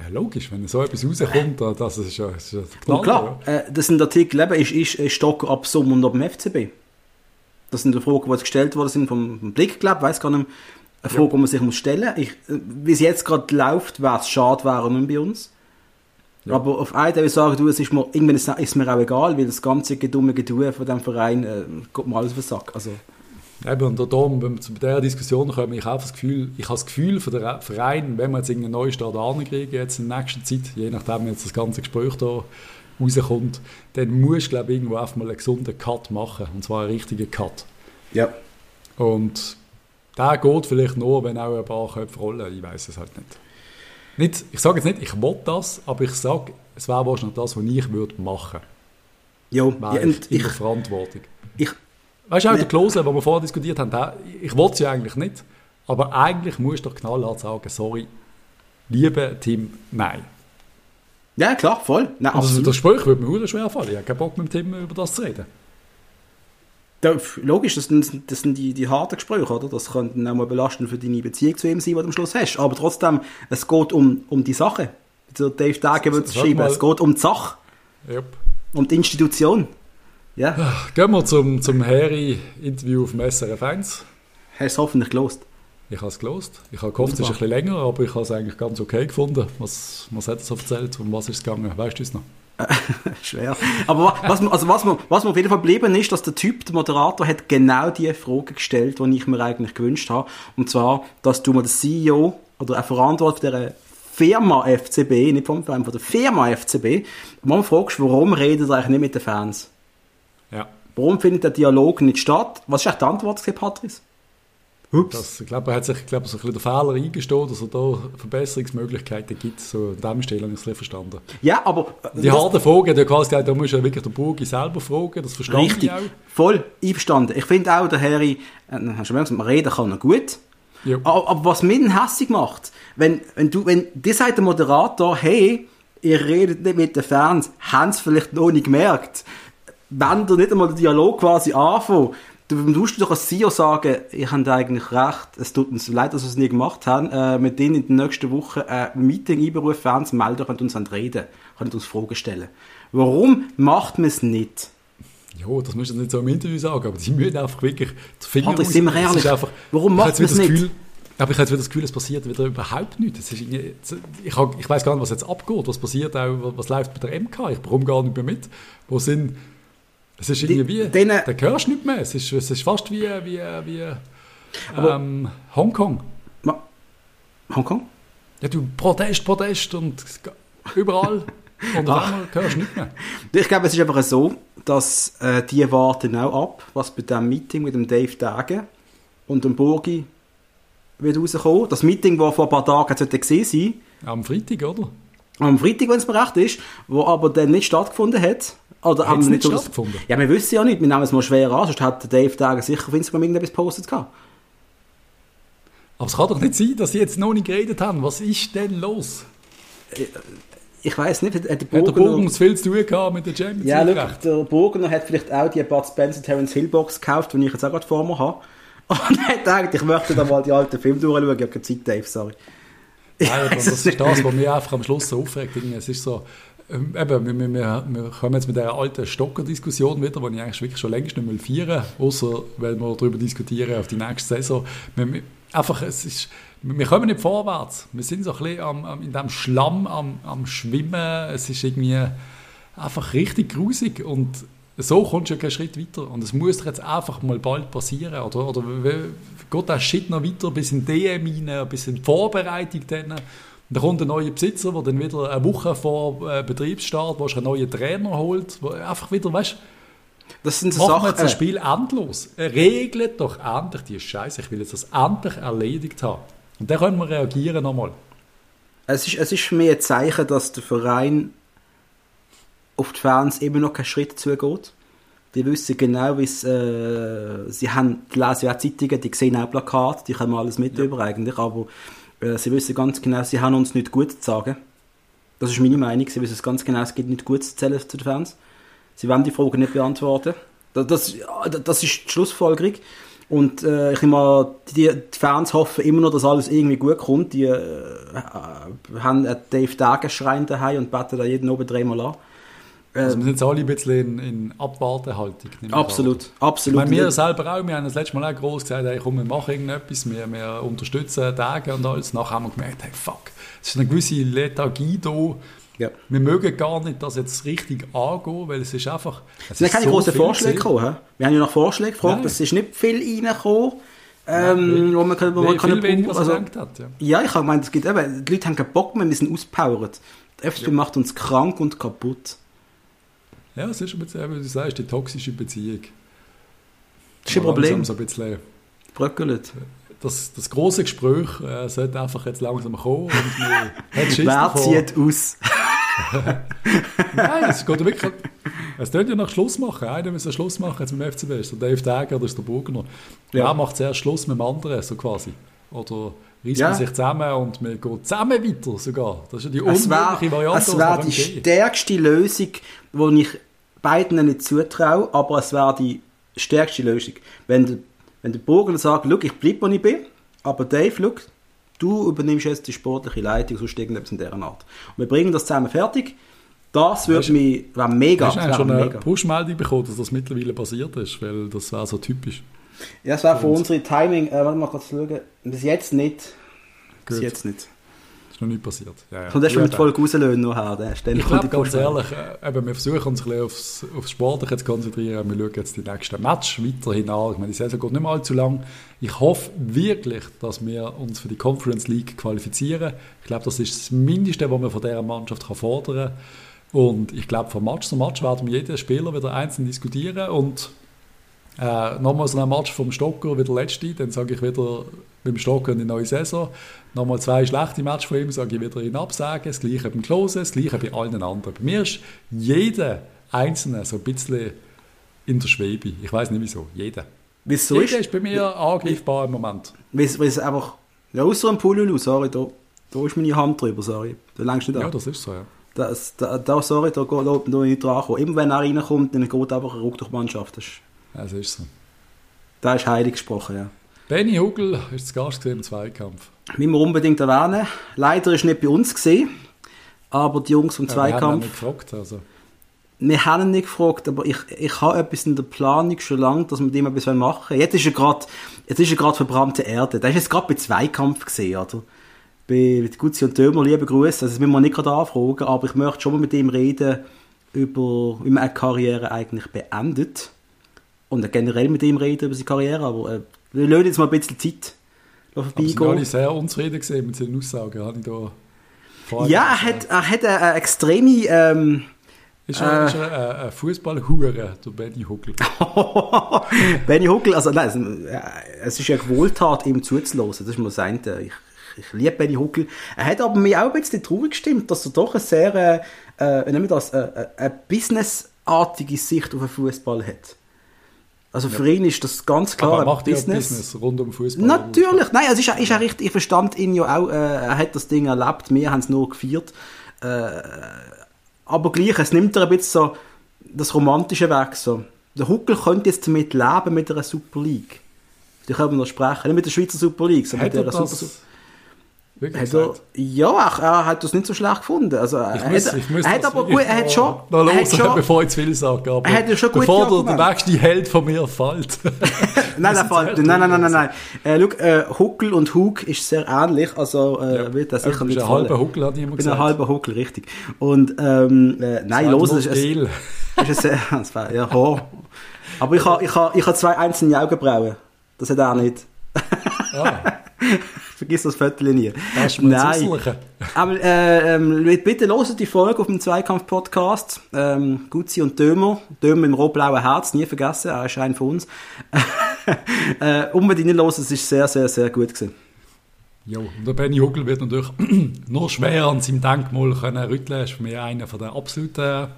ja, logisch, wenn so etwas rauskommt, äh, das ist ja, das ist ja Und klar, äh, das sind Artikel, eben, ist, ist, ist Stocker ab Sommer und ab dem FCB. Das sind die Fragen, die gestellt worden sind vom, vom Blick, glaube ich, weiß gar nicht mehr. Eine Frage, ja. die man sich muss stellen muss. Wie es jetzt gerade läuft, wäre es schade, wäre nicht bei uns. Ja. Aber auf einen Teil sagen, du, es ist mir, irgendwann ist, ist mir auch egal, weil das ganze dumme Geduld von diesem Verein äh, geht mir alles auf den Sack. Also, Eben, und darum, wenn wir zu dieser Diskussion kommen, ich habe das Gefühl, ich habe das Gefühl von der Verein, wenn wir jetzt irgendeinen neuen Start ankriegen, jetzt in der nächsten Zeit, je nachdem, wie jetzt das ganze Gespräch da rauskommt, dann musst du, glaube ich, irgendwo einfach mal einen gesunden Cut machen. Und zwar einen richtigen Cut. Ja. Und der geht vielleicht nur, wenn auch ein paar Köpfe rollen. Ich weiß es halt nicht. nicht ich sage jetzt nicht, ich will das, aber ich sage, es wäre wahrscheinlich das, was ich würde machen würde. Ja, ja, in der Verantwortung. Ich, Weißt du, auch der Klose, den wir vorher diskutiert haben, der, ich wollte es ja eigentlich nicht, aber eigentlich musst du doch knallhart sagen, sorry, liebe Tim, nein. Ja, klar, voll. Nein, also der Spruch würde mir sehr schwer fallen. Ich habe keinen Bock mit Tim über das zu reden. Logisch, das sind, das sind die, die harten Gespräche, oder? Das könnte auch mal belastend für deine Beziehung zu ihm sein, die du am Schluss hast. Aber trotzdem, es geht um, um die Sache. Der Dave Dage würde es schreiben, es geht um die Sache. Yep. Um die Institution. Ja. Gehen wir zum, zum Harry-Interview auf dem SRF 1. Hast du es hoffentlich gelost? Ich habe es gelost. Ich habe gehofft, es ist ein bisschen länger, aber ich habe es eigentlich ganz okay gefunden. Was, was hat so erzählt? Um was ist es gegangen? Weißt du es noch? [laughs] Schwer. Aber was, also was, man, was man auf jeden Fall geblieben ist, dass der Typ, der Moderator, hat genau die Frage gestellt, die ich mir eigentlich gewünscht habe. Und zwar, dass du mal den CEO oder ein Verantwortlicher dieser Firma FCB, nicht vom Verein, von der Firma FCB, mal fragst, warum redet er eigentlich nicht mit den Fans? Ja. Warum findet der Dialog nicht statt? Was ist die Antwort, Patrice? Ups. Das, ich glaube, er hat sich glaub, so ein bisschen den Fehler eingestanden, dass er da Verbesserungsmöglichkeiten gibt. So an dem Stelle habe ich es verstanden. Ja, aber... Äh, Die harten Fragen, da, quasi, da muss ja wirklich der Burgi selber fragen, das verstehe richtig, ich auch. voll einverstanden. Ich finde auch, der Harry, äh, hast du gesagt, man reden kann er gut. Ja. Aber, aber, was mich hässlich macht, wenn, wenn du, wenn dir sagt der Moderator, hey, ihr redet nicht mit den Fans, haben sie vielleicht noch nicht gemerkt wenn du nicht einmal den Dialog quasi anfangen, du musst doch als CEO sagen, ich habe eigentlich recht, es tut uns leid, dass wir es nie gemacht haben, äh, mit denen in den nächsten Wochen ein Meeting einberufen, Fans melden, können uns reden, können uns Fragen stellen. Warum macht man es nicht? Ja, das musst du nicht so im Interview sagen, aber die müssen einfach wirklich die Finger André, sind wir ehrlich, einfach, warum macht man es nicht? Gefühl, aber ich habe jetzt wieder das Gefühl, es passiert wieder überhaupt nichts. Ich, ich weiß gar nicht, was jetzt abgeht, was passiert auch, was läuft bei der MK, ich bekomme gar nicht mehr mit. Wo sind es ist irgendwie wie, denen, da hörst du nicht mehr. Es ist, es ist fast wie, wie, wie ähm, Hongkong. Hongkong? Ja, du Protest, Protest und überall. [laughs] und auf einmal hörst du nicht mehr. Ich glaube, es ist einfach so, dass äh, die warten auch ab, was bei diesem Meeting mit dem Dave Dage und dem Burgi wird rauskommen. Das Meeting, das vor ein paar Tagen gesehen sein Am Freitag, oder? Am Freitag, wenn es mir recht ist, wo aber dann nicht stattgefunden hat. Oder haben nicht stattgefunden? Ja, wir wissen ja nicht. Wir nehmen es mal schwer an. Sonst hat Dave Dagen sicher auf Instagram irgendetwas gepostet gehabt. Aber es kann doch nicht sein, dass sie jetzt noch nicht geredet haben. Was ist denn los? Äh, ich weiß nicht, hat der Burgener... Hat der Burgener viel zu tun gehabt mit der Champions Ja, look, der Burgener hat vielleicht auch die Bud Spencer Terence Hill Box gekauft, die ich jetzt auch gerade vor mir habe. [laughs] Und er hat gedacht, ich möchte da mal die alten Filme durchschauen. Ich habe keine Zeit, Dave, sorry. Nein, [laughs] das ist das, was mich einfach am Schluss so aufregt. Es ist so, ähm, eben, wir, wir, wir, kommen jetzt mit dieser alten Stocker-Diskussion wieder, die ich eigentlich wirklich schon längst nicht mehr feiern außer weil wir darüber diskutieren auf die nächste Saison. Wir, einfach, es ist, wir kommen nicht vorwärts. Wir sind so ein bisschen am, am, in diesem Schlamm am, am Schwimmen. Es ist irgendwie einfach richtig grusig und so kommst du ja keinen Schritt weiter. Und es muss jetzt einfach mal bald passieren. Oder, oder geht der Shit noch weiter bis in DM rein, bis in die Vorbereitung dann. Dann kommt ein neuer Besitzer, der dann wieder eine Woche vor äh, Betriebsstart, wo einen neuen Trainer holt, wo einfach wieder, weißt das sind so Machen Sachen. das Spiel endlos. Regelt doch endlich die Scheiße. Ich will jetzt das endlich erledigt haben. Und dann können wir reagieren nochmal. Es ist, es ist für mich ein Zeichen, dass der Verein auf die Fans immer noch keinen Schritt zugeht. Die wissen genau, wie es, äh, sie haben, die lesen ja Zeitungen, die sehen auch Plakate, die können alles mit ja. über eigentlich, aber äh, sie wissen ganz genau, sie haben uns nicht gut zu sagen. Das ist meine Meinung. Sie wissen ganz genau, es gibt nicht gut zu erzählen zu den Fans. Sie werden die Fragen nicht beantworten. Das, das, das ist die Schlussfolgerung. Und äh, ich immer, die, die, Fans hoffen immer noch, dass alles irgendwie gut kommt. Die äh, haben einen Dave Dagenschrein daheim und beten da jeden oben dreimal an. Also wir sind jetzt alle ein bisschen in, in Abwartehaltung. Absolut, absolut. Meine, wir selber auch, wir haben das letzte Mal auch groß gesagt, hey, komm, wir machen irgendetwas, wir, wir unterstützen Tage und alles. Nachher haben wir gemerkt, hey, fuck, es ist eine gewisse Lethargie da. Ja. Wir mögen gar nicht das jetzt richtig angehen, weil es ist einfach... Es sind keine so großen Vorschläge gekommen. Wir haben ja nach Vorschlägen gefragt, es ist nicht viel reingekommen, ähm, wo man, kann- wo man Viel, kann viel weniger, als also, hat, ja. Ja, ich habe gemeint, es gibt eben, die Leute haben keinen Bock mehr, wir sind auspowert. Der FCB macht uns krank und kaputt. Ja, es ist ein bisschen, wie du sagst, die toxische Beziehung. Das ist ein Problem. So ein bisschen, Bröckelt. das, das große Gespräch äh, sollte einfach jetzt langsam kommen und [laughs] Wer zieht aus? [laughs] Nein, es geht wirklich. Es tönt ja nach Schluss machen. Einer muss Schluss machen jetzt mit dem FCB. Ist der Dave Däger oder ist der Burgener. Ja. Wer macht zuerst Schluss mit dem anderen, so quasi? Oder reißt Ja. man sich zusammen und wir gehen zusammen weiter sogar? Das ist ja die wäre unmögliche Variante. es was wär man die stärkste Lösung, die ich beiden nicht zutraue, aber es wäre die stärkste Lösung. Wenn der, wenn der Burgler sagt, «Schau, ich bleibe, wo ich bin, aber Dave, schau, du übernimmst jetzt die sportliche Leitung, sonst irgendetwas in dieser Art. Und wir bringen das zusammen fertig. Das würde mich, wäre mega, Hast du schon eine. Push-Meldung bekommen, dass das mittlerweile passiert ist? Weil das wäre so typisch. Ja, das wäre für unsere Timing, äh, warte mal kurz schauen, bis jetzt nicht. Bis Gut. jetzt nicht. Ist noch nicht passiert. Ja, ja. Und das schon mit Folge rauslösen nachher, der ständig Ich glaube ganz ehrlich, äh, eben, wir versuchen uns ein bisschen aufs, aufs Sportliche zu konzentrieren. Wir schauen jetzt die nächsten Match weiterhin an. Ich meine, die Saison geht nicht mehr allzu lang. Ich hoffe wirklich, dass wir uns für die Conference League qualifizieren. Ich glaube, das ist das Mindeste, was man von dieser Mannschaft kann fordern kann. Und ich glaube, von Match zu Match werden wir jeden Spieler wieder einzeln diskutieren. Und äh, nochmal so ein Match vom Stocker wie der letzte, dann sage ich wieder beim Stocker in die neue Saison. Nochmal zwei schlechte Matches von ihm, sage ich wieder ihn absagen. Das gleiche beim Klose, das gleiche bei allen anderen. Bei mir ist jeder Einzelne so ein bisschen in der Schwebe. Ich weiß nicht wieso. Jeder. Wieso jeder ist, ist bei mir angreifbar im Moment. weil es einfach, ja, außer dem Pululu, sorry, da, da ist meine Hand drüber, sorry. Da längst nicht Ja, an. das ist so, ja. Das, da, da, sorry, da geht da, da nicht dran kommen. Immer wenn er reinkommt, dann geht einfach ein Ruck durch die Mannschaft. Das ist, Das ist so. da ist heilig gesprochen, ja. Benny Hugel ist zu Gast im Zweikampf. Müssen wir unbedingt erwähnen. Leider ist nicht bei uns gesehen, aber die Jungs vom Ja, wir haben ihn Zweikampf, nicht gefragt, also. wir haben ihn nicht gefragt, aber ich, ich habe etwas in der Planung schon lange, dass wir dem etwas machen wollen. Jetzt ist er gerade, jetzt ist er gerade verbrannte Erde. Der ist jetzt gerade bei Zweikampf gesehen, oder? Bei mit Gutzi und Dömer, liebe Grüße. Also, das müssen wir nicht gerade anfragen, aber ich möchte schon mal mit ihm reden, über, wie man eine Karriere eigentlich beendet. Und generell mit ihm reden über seine Karriere, aber äh, wir lassen jetzt mal ein bisschen Zeit Aber sind vorbeigehen. alle sehr unzufrieden gewesen mit seinen Aussagen. Habe ich da Ja, er hat, er hat eine, eine extreme, ähm, Ist er, Äh. ist er ein, ein Fußballhure, der Benny Hugel? [laughs] Benny Huckel, also nein, es, äh, es ist ja eine Wohltat, ihm zuzulassen. Das ist mal das eine. Ich, ich liebe Benny Huckel. Er hat aber mich auch ein bisschen traurig gestimmt, dass er doch eine sehr, äh, äh, wie nennen wir das, äh, äh, eine businessartige Sicht auf den Fußball hat. Also für ihn ist das ganz klar Aber er ein macht ja Business. Business rund um Fußball. Natürlich, nein, es ist, ist ja richtig, ich verstand ihn ja auch, äh, er hat das Ding erlebt, wir haben es nur gefeiert. Äh, aber gleich, es nimmt er ein bisschen so das Romantische weg. So. Der Huckel könnte jetzt damit leben mit einer Super League. Die können wir noch sprechen, nicht mit der Schweizer Super League, sondern mit er der Super wirklich er, gesagt? ja, er, er hat das nicht so schlecht gefunden. Also, er, Ich muss, hat, ich muss er hat aber gut, er hat noch- schon, noch er hat hören, schon bevor ich zu viel sage. Aber Er hat ja schon gute bevor der, der nächste Held von mir fällt. [laughs] Nein, Fall, sehr nein, nein, nein, nein, nein. Äh, schau, äh, Huckel und Hug ist sehr ähnlich, also äh, Ja. wird das sicher du bist nicht ein halber. Huckel, hat jemand Ich bin ein gesagt. halber Huckel, richtig. Und ähm, äh, nein, los, es ist, es [laughs] ist war, ja, ho. Aber ich habe ich ha, ich ha zwei einzelne Augenbrauen. Das hat er nicht. Ah, [laughs] Vergiss das Viertel nie. mir Nein. Aber äh, ähm, bitte loset die Folge auf dem Zweikampf-Podcast. Ähm, Gutzi und Dömer. Dömer im rot-blauen Herz, nie vergessen, er ist einer von uns. [laughs] äh, unbedingt los, es ist sehr, sehr, sehr gut gewesen. Jo, und der Benny Hugel wird natürlich [clears throat] nur schwer an seinem Denkmal können rütteln. Ist für mich einer von der absoluten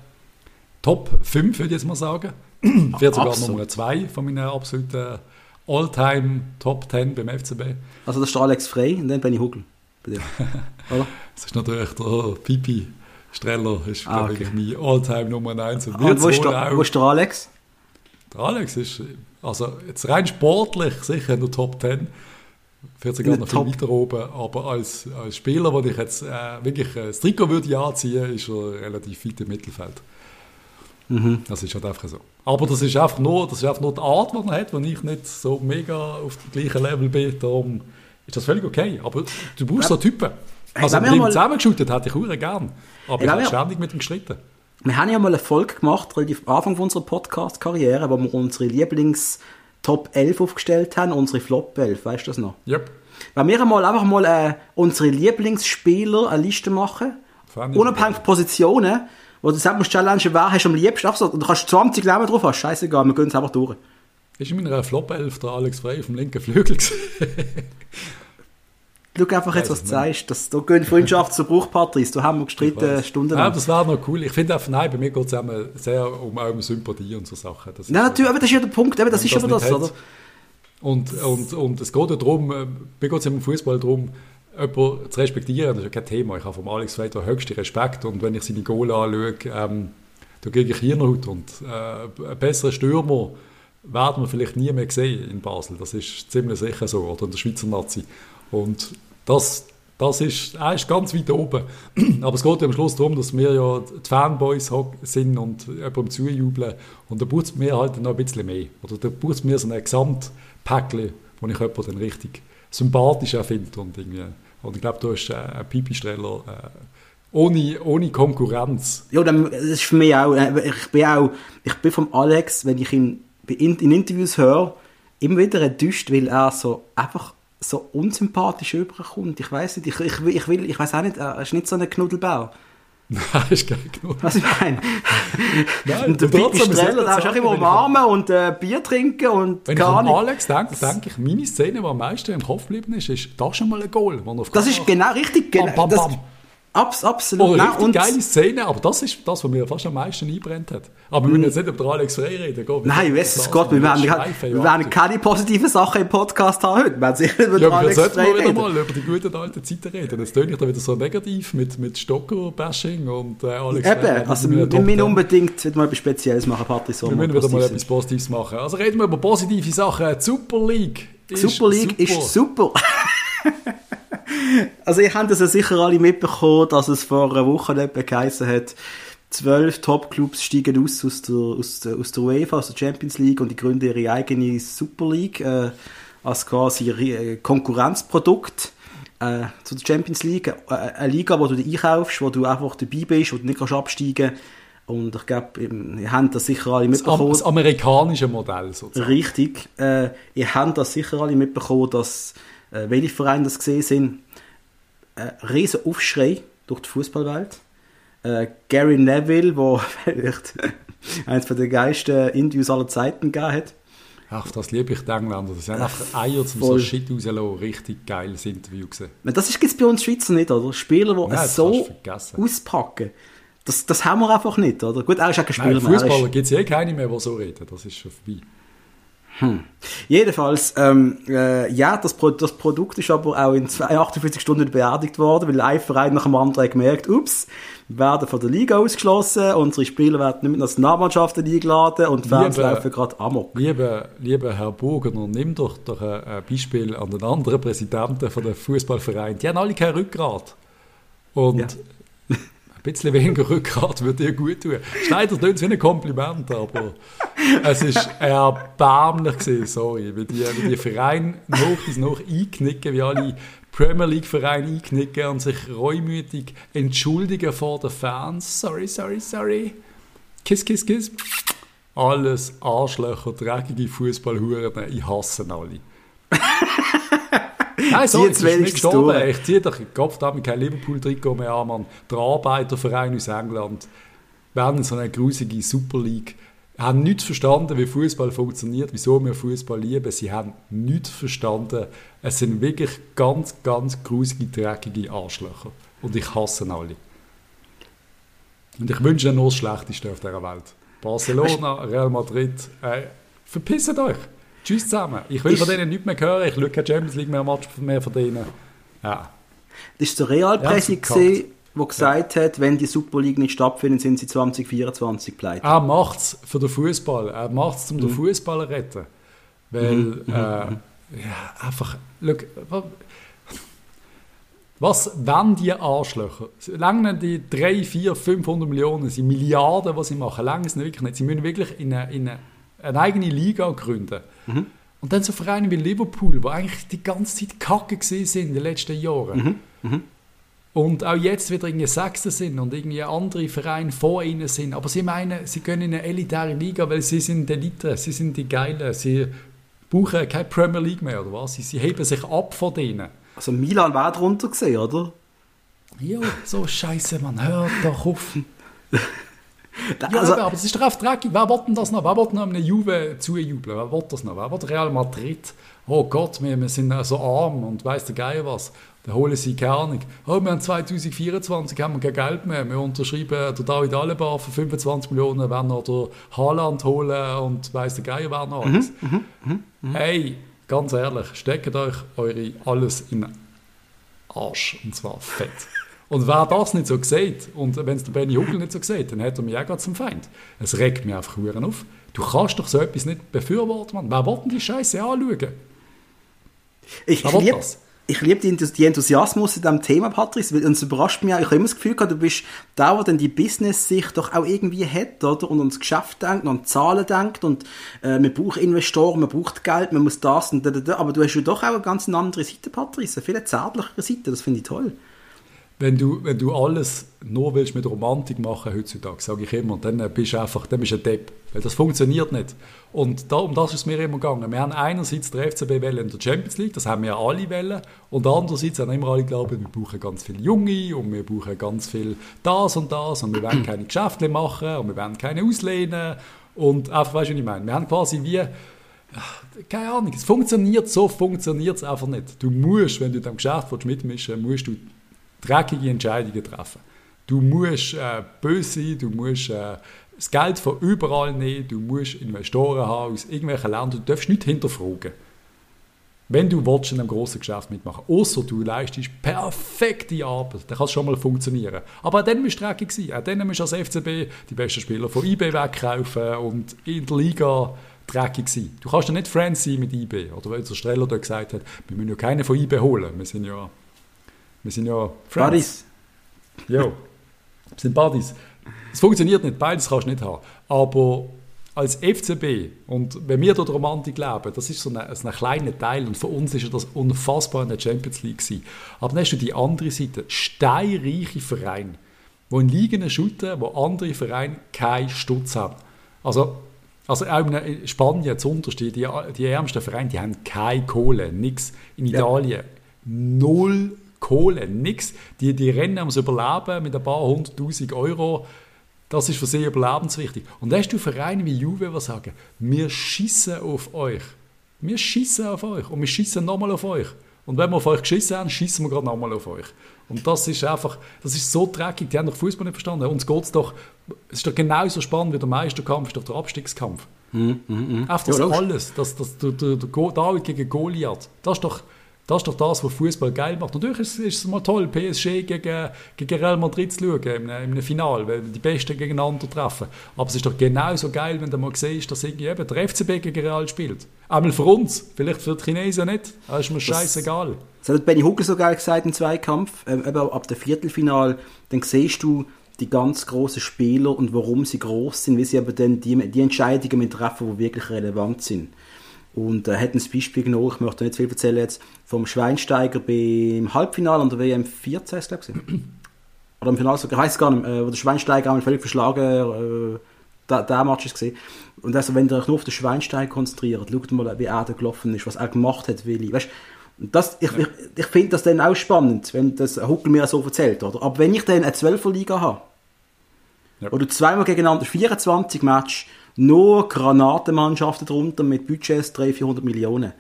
Top 5, würde ich jetzt mal sagen. [clears throat] Wird sogar. Nummer 2 von meinen absoluten All-Time Top 10 beim FCB. Also das ist der Alex Frey und dann bin ich Huckel. Bei dir. [laughs] Oder? Das ist natürlich der Pipi Streller, ist Ah, glaube okay. ich mein All-Time Nummer 1. Und Und wird wo ist, der, wo ist der Alex? Der Alex ist, also jetzt rein sportlich sicher in der Top 10. Vielleicht sogar In der noch viel weiter oben, aber als, als Spieler, wo ich jetzt äh, wirklich äh, das Trikot würde anziehen, ist er relativ weit im Mittelfeld. Das ist halt einfach so. Aber das ist einfach nur, das ist einfach nur die Art, die man hat, wenn ich nicht so mega auf dem gleichen Level bin. Darum ist das völlig okay. Aber du brauchst so Typen. Also wenn wir mit mal- zusammengeschüttet hätte ich auch gern. Aber Ey, ich wenn habe ständig mit ihm gestritten. Wir haben ja mal eine Folge gemacht, relativ am Anfang unserer Podcast-Karriere, wo wir unsere Lieblings-Top 11 aufgestellt haben, unsere Flop 11, weißt du das noch? Yep. Wenn wir einmal einfach mal äh, unsere Lieblingsspieler eine Liste machen, unabhängig von Positionen, wo du selbst musst challengen, wer hast du am liebsten, einfach so, du kannst 20 Namen drauf haben, scheißegal, wir gehen es einfach durch. Ist in meiner Flop 11 der Alex Frey auf dem linken Flügel. [laughs] Schau einfach jetzt, was du sagst. Das, da gehen Freundschaft zu Bruch, Patrice. Da haben wir gestritten Stunden Ja, das wäre noch cool. Ich finde einfach, nein, bei mir geht es immer sehr um, auch um Sympathie und so Sachen. Das so- natürlich, aber das ist ja der Punkt, eben, das ist das aber das, hat. oder? Und, und, und es geht ja darum, äh, mir geht es im Fußball darum, jemanden zu respektieren. Das ist ja kein Thema. Ich habe vom Alex den höchsten Respekt und wenn ich seine Goal anschaue, ähm, da kriege ich Hirnhaut. Und äh, einen besseren Stürmer werden wir vielleicht nie mehr sehen in Basel. Das ist ziemlich sicher so. Oder in der Schweizer Nazi. Und das, das ist, er ist ganz weit oben. [clears throat] Aber es geht ja am Schluss darum, dass wir ja die Fanboys sind und jemandem zujubeln. Und da braucht es mir halt noch ein bisschen mehr. Oder da braucht es mir so ein Gesamtpäckchen, wo ich jemanden dann richtig sympathisch finde. Und, irgendwie, und ich glaube, da ist äh, ein Pipistreller äh, ohne, ohne Konkurrenz. Ja, das ist für mich auch, äh, ich bin auch, ich bin vom Alex, wenn ich ihn in, in Interviews höre, immer wieder enttäuscht, weil er so einfach so unsympathisch überkommt. Ich weiß nicht, ich, ich, ich ich weiß auch nicht, er ist nicht so ein Knuddelbär. [laughs] Nein, ist geil genug. Was ich meine? Nein, und der es Streller, der ist auch immer umarmen und äh, Bier trinken und Wenn ich gar an nicht. Alex denke, denke ich, meine Szene, die am meisten im Kopf geblieben ist, ist das schon mal ein Goal. auf Das ist genau richtig, genau. Bam, bam, das, bam. Abs, absolut. Oh, Nein, und- geile Szene, aber das ist das, was mir fast am meisten einbrennt hat. Aber wir müssen jetzt nicht über Alex Frey reden. Gott, Nein, weiss es Gott, wir werden, wir werden keine positiven Sachen im Podcast haben heute. Wir werden sicher über Ja, Alex Frey wieder reden. mal über die guten alten Zeiten reden. Jetzt töne ich da wieder so negativ mit, mit Stocker-Bashing und äh, Alex Frey Eben, hat also wir müssen 10. unbedingt wieder mal etwas Spezielles machen, Patrice. Wir müssen wieder mal etwas Positives machen. Also reden wir über positive Sachen. Super League ist Super League super. ist super. [laughs] also ihr habt das ja sicher alle mitbekommen, dass es vor einer Woche etwa hat, zwölf Top-Clubs steigen aus aus der, aus, der, aus der UEFA, aus der Champions League und die gründen ihre eigene Super League äh, als quasi äh, Konkurrenzprodukt äh, zu der Champions League. Äh, eine Liga, wo du einkaufst, wo du einfach dabei bist, wo du nicht kannst absteigen und ich glaube, ihr habt das sicher alle Das, am, mitbekommen. das amerikanische Modell sozusagen. Richtig. Äh, ihr habt das sicher alle mitbekommen, dass äh, welche Vereine das gesehen sind. Äh, riesen Aufschrei durch die Fußballwelt. Äh, Gary Neville, wo [laughs] vielleicht eines der geilsten Interviews aller Zeiten gegeben hat. Ach, das liebe ich die Engländer. Das sind einfach Eier zum so voll. Shit rauslassen. Richtig geiles Interview gesehen. Das ist jetzt bei uns Schweizer nicht, oder? Spieler, die Nein, das so auspacken. Das, das haben wir einfach nicht, oder? Gut, er ist auch kein Spieler Nein, er Fußballer gibt es eh keine mehr, die so reden. Das ist schon vorbei. Jedenfalls, ähm, äh, ja, das, Pro das Produkt ist aber auch in zwei- 48 Stunden beerdigt worden, weil ein Verein nach dem anderen hat gemerkt, ups, wir werden von der Liga ausgeschlossen, unsere Spieler werden nicht mit Nationalmannschaften eingeladen und die Fans Liebe- laufen gerade amok. Lieber, lieber Herr Burgener, nimm doch, doch ein, ein Beispiel an den anderen Präsidenten von der Fußballverein. Die haben alle kein Rückgrat. Und Ja. Ein bisschen weniger Rückgrat würde dir gut tun. Schneider tut es wie ein Kompliment, aber es ist erbärmlich gewesen, sorry, wie die, wie die Vereine noch bis noch einknicken, wie alle Premier League Vereine einknicken und sich reumütig entschuldigen vor den Fans. Sorry, sorry, sorry. Kiss, kiss, kiss. Alles Arschlöcher, dreckige Fußballhuren, ich hasse alle. Nein, so, ich bin nicht wenigstens gestorben. Ich ziehe doch den Kopf damit kein Liverpool-Trikot mehr an, Mann. Der Arbeiterverein aus England werden so eine grusige Super League. Haben nicht verstanden, wie Fußball funktioniert, wieso wir Fußball lieben. Sie haben nicht verstanden. Es sind wirklich ganz, ganz grusige, dreckige Arschlöcher. Und ich hasse alle. Und ich wünsche ihnen nur das Schlechteste auf dieser Welt. Barcelona, Real Madrid, äh, verpisst euch. Tschüss zusammen. Ich will Ist- von denen nichts mehr hören. Ich schaue keine Champions League mehr Match mehr von denen. Ja. Das war der Real-Presse, Ja, ja, der gesagt hat, wenn die Super League nicht stattfindet, sind sie 2024 pleite. Er macht es für den Fußball. Er macht es, um Mhm. den Fußball zu retten. Weil, äh, ja, einfach, look, wa- Was wollen die Arschlöcher? Lange die 3, 4, 500 Millionen, sind Milliarden, was sie machen, lange es nicht wirklich nicht. Sie müssen wirklich in eine, in eine, eine eigene Liga gründen. Mhm. Und dann so Vereine wie Liverpool, die eigentlich die ganze Zeit kacke sind in den letzten Jahren. Mhm. Mhm. Und auch jetzt wieder irgendwie Sechste sind und irgendwie andere Vereine vor ihnen sind. Aber sie meinen, sie gehen in eine elitäre Liga, weil sie sind die Elite, sie sind die Geilen, sie brauchen keine Premier League mehr, oder was? Sie, sie heben sich ab von denen. Also Milan war drunter gesehen, oder? Ja, so scheiße, man hört doch auf. [laughs] ja, also, aber es ist doch auf dreckig. Wer will denn das noch? Wer will noch einem Juve zujubeln? Wer will das noch? Wer will Real Madrid? Oh Gott, wir, wir sind so arm und weiss der Geier was. Da holen sie keine Ahnung. Oh, wir haben 2024 haben wir kein Geld mehr. Wir unterschreiben der David Alaba für 25 Millionen, werden noch der Haaland holen und weiss der Geier wer noch alles. Mhm, mh, mh, hey, ganz ehrlich, steckt euch eure alles in den Arsch. Und zwar fett. Und wer das nicht so sieht, und wenn es der Benny Huckel nicht so sieht, dann hat er mich auch gerade zum Feind. Es regt mich einfach auf. Du kannst doch so etwas nicht befürworten, Mann. Wer will denn die Scheiße anschauen? Ich liebe ich liebe den, Enthusiasmus in diesem Thema, Patrice, weil es überrascht mich auch. Ich habe immer das Gefühl gehabt, du bist der, der dann die Business-Sicht doch auch irgendwie hat, oder? Und ans Geschäft denkt, und an Zahlen denkt, und äh, man braucht Investoren, man braucht Geld, man muss das und da, da, da. Aber du hast ja doch auch eine ganz andere Seite, Patrice, eine viel zärtlichere Seite, das finde ich toll wenn du, wenn du alles nur willst mit Romantik machen heutzutage, sage ich immer, dann bist du einfach dann bist du ein Depp. Weil das funktioniert nicht. Und da, um das ist es mir immer gegangen. Wir haben einerseits der FCB in der Champions League, das haben wir alle Wellen. Und andererseits haben immer alle geglaubt, wir brauchen ganz viele Junge und wir brauchen ganz viel das und das und wir wollen keine Geschäfte machen und wir wollen keine auslehnen. Und einfach, weißt du, was ich meine? Wir haben quasi wie keine Ahnung, es funktioniert so, funktioniert es einfach nicht. Du musst, wenn du in diesem Geschäft mitmischen willst, musst du dreckige Entscheidungen treffen. Du musst äh, böse sein, du musst äh, das Geld von überall nehmen, du musst Investoren haben aus irgendwelchen Ländern, du darfst nicht hinterfragen. Wenn du willst, in einem grossen Geschäft mitmachen außer du leistest perfekte Arbeit, dann kann es schon mal funktionieren. Aber auch dann musst du dreckig sein. Auch dann musst du als FCB die besten Spieler von IB wegkaufen und in der Liga dreckig sein. Du kannst ja nicht Friends sein mit IB. Oder weil der Streller da gesagt hat, wir müssen ja keinen von IB holen. Wir sind ja wir sind ja Friends. Buddies. Ja, wir sind Buddies. Es funktioniert nicht, beides kannst du nicht haben. Aber als FCB und wenn wir dort Romantik leben, das ist so ein, ein kleiner Teil und für uns ist das unfassbar in der Champions League gewesen. Aber dann hast du die andere Seite, steinreiche Vereine, die in Ligen shooten, wo andere Vereine keinen Stutz haben. Also, also auch in Spanien, unterste, die, die ärmsten Vereine, die haben keine Kohle, nichts. In Italien, ja. null Kohle, nichts. Die, die rennen ums Überleben mit ein paar hunderttausend Euro. Das ist für sie überlebenswichtig. Und dann hast du Vereine wie Juve, die sagen, wir schießen auf euch. Wir schießen auf euch und wir schießen nochmal auf euch. Und wenn wir auf euch geschissen haben, schießen wir gerade nochmal auf euch. Und das ist einfach, das ist so dreckig, die haben doch Fußball nicht verstanden. Uns geht's doch, es ist doch genauso spannend wie der Meisterkampf, ist doch der Abstiegskampf. Mm, mm, mm. Einfach das ja, alles, das, das, der, der, der David gegen Goliath, das ist doch, das ist doch das, was Fußball geil macht. Natürlich ist, ist, es mal toll, PSG gegen, gegen Real Madrid zu schauen, im, im Finale, weil die Besten gegeneinander treffen. Aber es ist doch genauso geil, wenn du mal siehst, dass irgendwie eben der FCB gegen Real spielt. Einmal für uns, vielleicht für die Chinesen nicht. Das ist mir scheißegal. Das hat Benny Hucke so geil gesagt im Zweikampf. Ähm, eben ab dem Viertelfinal, dann siehst du die ganz großen Spieler und warum sie groß sind, wie sie aber dann die, die Entscheidungen treffen, die wirklich relevant sind. Und äh, hat ein Beispiel genommen, ich möchte nicht viel erzählen jetzt, vom Schweinsteiger beim Halbfinale an der WM 14, glaube ich. Oder im Finale, ich weiß gar nicht, äh, wo der Schweinsteiger einmal völlig verschlagen, äh, der, der Match ist gesehen. Und also, wenn ihr euch nur auf den Schweinsteiger konzentriert, schaut mal, wie er da gelaufen ist, was er gemacht hat, Willi. Weißt, das, ich, ich, ich finde das dann auch spannend, wenn das Huckel mir so erzählt, oder? Aber wenn ich dann eine 12er Liga habe, ja. oder zweimal gegeneinander 24 Matches, nur Granatenmannschaften drunter mit Budgets 300, 400 Millionen.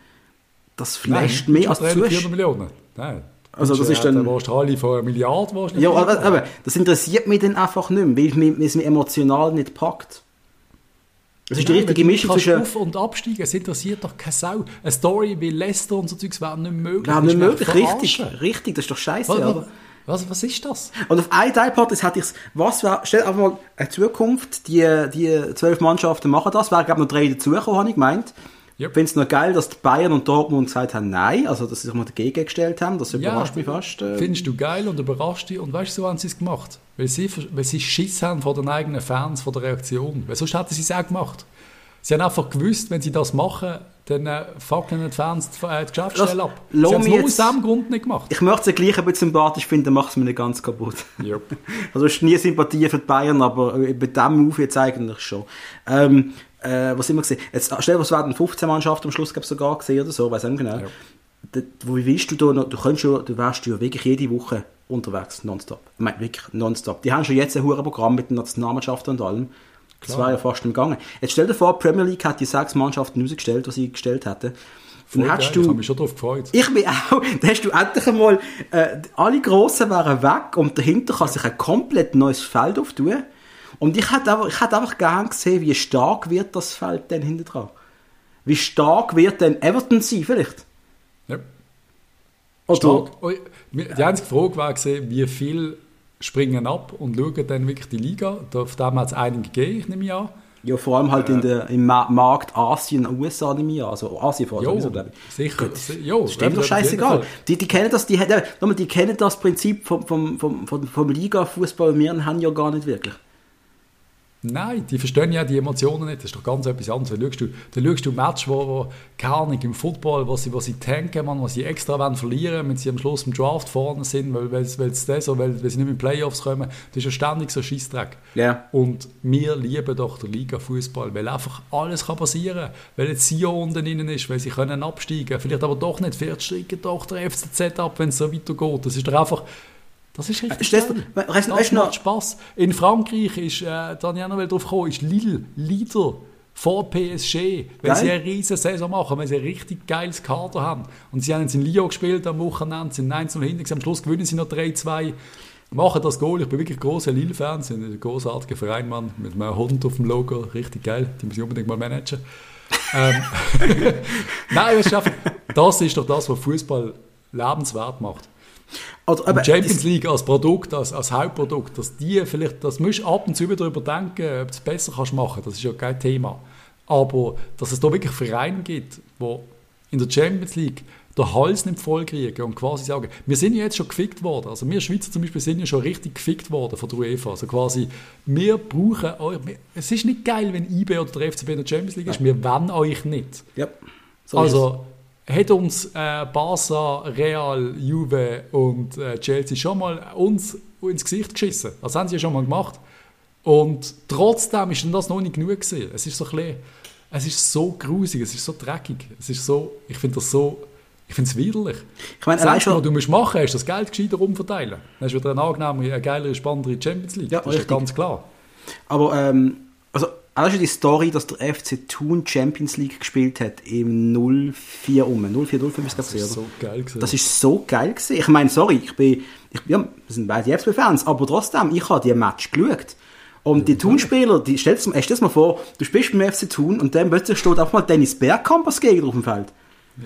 Das flasht mehr als 300, 400 Millionen? Nein. Also das ist dann... Da warst du alle von einer Milliarde. Warst ja, aber, aber, das interessiert mich dann einfach nicht mehr, weil es mich emotional nicht packt. Das ist die richtige Mischung zwischen... Auf- und Absteigen, es interessiert doch keine Sau. Eine Story wie Leicester und so Zeugs wäre nicht möglich. Wäre nicht möglich, richtig, richtig, das ist doch scheiße. Was, was, ist das? Und auf ein Teilpart hatte ich was wäre, stell einfach mal eine Zukunft, die, die zwölf Mannschaften machen das, wäre glaube noch drei dazugekommen, habe ich gemeint. Ich finde es noch geil, dass die Bayern und Dortmund gesagt haben, nein, also dass sie sich mal dagegen gestellt haben. Das überrascht ja, mich fast. Äh. Findest du geil und überrascht dich. Und weißt du, so haben sie es gemacht? Weil sie, weil sie Schiss haben vor den eigenen Fans, vor der Reaktion. Weil sonst hätten sie es auch gemacht. Sie haben einfach gewusst, wenn sie das machen, dann äh, fucken die Fans die, äh, die Geschäftsstelle ab. Sie haben es aus diesem Grund nicht gemacht. Ich möchte es gleich ein bisschen sympathisch finden, macht es mir nicht ganz kaputt. Yep. [laughs] Also ist nie Sympathie für die Bayern, aber bei diesem Move jetzt eigentlich schon. Ähm, äh, was immer gesehen? Jetzt, stell dir vor, es 15 Mannschaften am Schluss sogar gesehen oder so, weiß ich nicht genau. Ja. Da, wie willst du da noch, du könntest ja, du wärst ja wirklich jede Woche unterwegs, nonstop. Ich meine, wirklich nonstop. Die haben schon jetzt ein hohes Programm mit den Nationalmannschaften und allem. Das war ja fast im Gange. Jetzt stell dir vor, die Premier League hat die sechs Mannschaften rausgestellt, die sie gestellt hätten. Dann hast du, ich habe mich schon darauf gefreut. Ich bin auch. [laughs] Dann hast du endlich einmal, äh, alle Grossen wären weg und dahinter kann sich ein komplett neues Feld auftun. Und ich hätte einfach, ich hätte einfach gern gesehen, wie stark wird das Feld dann hinten dran. Wie stark wird denn Everton sein, vielleicht? Ja. Oder? Stark. Die einzige Frage war, wie viel springen ab und schauen dann wirklich die Liga. Auf dem hat es einige gegeben, ich nehme an. Ja, vor allem halt äh, in der, im Markt Asien, USA nehme ich an. Also Asien vor allem, sowieso, glaube ich. Sicher. Gut, jo, das stimmt doch scheißegal. Die, die kennen das, die, die, die kennen das Prinzip vom, vom, vom, vom, vom Liga-Fußball. Wir haben ja gar nicht wirklich. Nein, die verstehen ja die Emotionen nicht. Das ist doch ganz etwas anderes. Dann schaust du, dann schaust du Match, wo, wo keine Ahnung, im Football, wo sie, wo sie tanken, man, wo sie extra wollen verlieren wenn sie am Schluss im Draft vorne sind, weil, weil, weil, das, weil, weil sie nicht in die Playoffs kommen. Das ist ja ständig so ein. Yeah. Und wir lieben doch den Liga-Fußball, weil einfach alles kann passieren kann. Weil jetzt Sion unten drin ist, weil sie können absteigen. Vielleicht aber doch nicht. Vielleicht steigen doch der FCZ ab, wenn es so weitergeht. Das ist doch einfach das ist richtig. Weißt, das weißt macht Spaß. In Frankreich ist, äh, da habe ich auch noch drauf gekommen, ist Lille, Leader vor PSG, weil Geil. sie eine riesige Saison machen, weil sie ein richtig geiles Kader haben. Und sie haben jetzt in Lyon gespielt am Wochenende, sind 1 0 hinten, am Schluss gewinnen sie noch 3-2, machen das Goal. Ich bin wirklich großer Lille-Fan, sind ein großartiger Verein, Mann, mit einem Hund auf dem Logo, richtig geil, die muss ich unbedingt mal managen. ähm, [laughs] Nein, das ist, einfach, das ist doch das, was Fußball lebenswert macht. Also, aber, Champions League als Produkt, als, als Hauptprodukt, dass die vielleicht, das musst du ab und zu darüber denken, ob du es besser kannst machen, das ist ja kein Thema. Aber dass es da wirklich Vereine gibt, die in der Champions League den Hals nicht voll kriegen und quasi sagen, wir sind ja jetzt schon gefickt worden. Also wir Schweizer zum Beispiel sind ja schon richtig gefickt worden von der UEFA. Also quasi, wir brauchen euch. Es ist nicht geil, wenn IB oder der FCB in der Champions League ist. Wir wollen euch nicht. Ja, so also hat uns äh, Barca, Real, Juve und äh, Chelsea schon mal uns ins Gesicht geschissen. Das haben sie ja schon mal gemacht. Und trotzdem ist das noch nicht genug gewesen. Es ist so ein es ist so grusig, es ist so dreckig, es ist so, ich finde das so, ich finde es widerlich. Ich meine, das Einzige, was du musst machen ist das Geld gescheiter umverteilen. Dann hast du wieder eine angenehme, eine geilere, spannendere Champions League. Ja, das richtig. ist ganz klar. Aber, ähm, also auch die Story, dass der FC Thun Champions League gespielt hat im 04 um. 04, 05 ist das, das so geil gewesen. Das ist so geil gewesen. Ich meine, sorry, ich bin, ich, ja, wir sind beide FCB-Fans, aber trotzdem, ich habe die Match geschaut. Und die Thun-Spieler, die, stell dir mal vor, du spielst beim FC Thun und dann plötzlich steht einfach mal Dennis Bergkamp als Gegner auf dem Feld.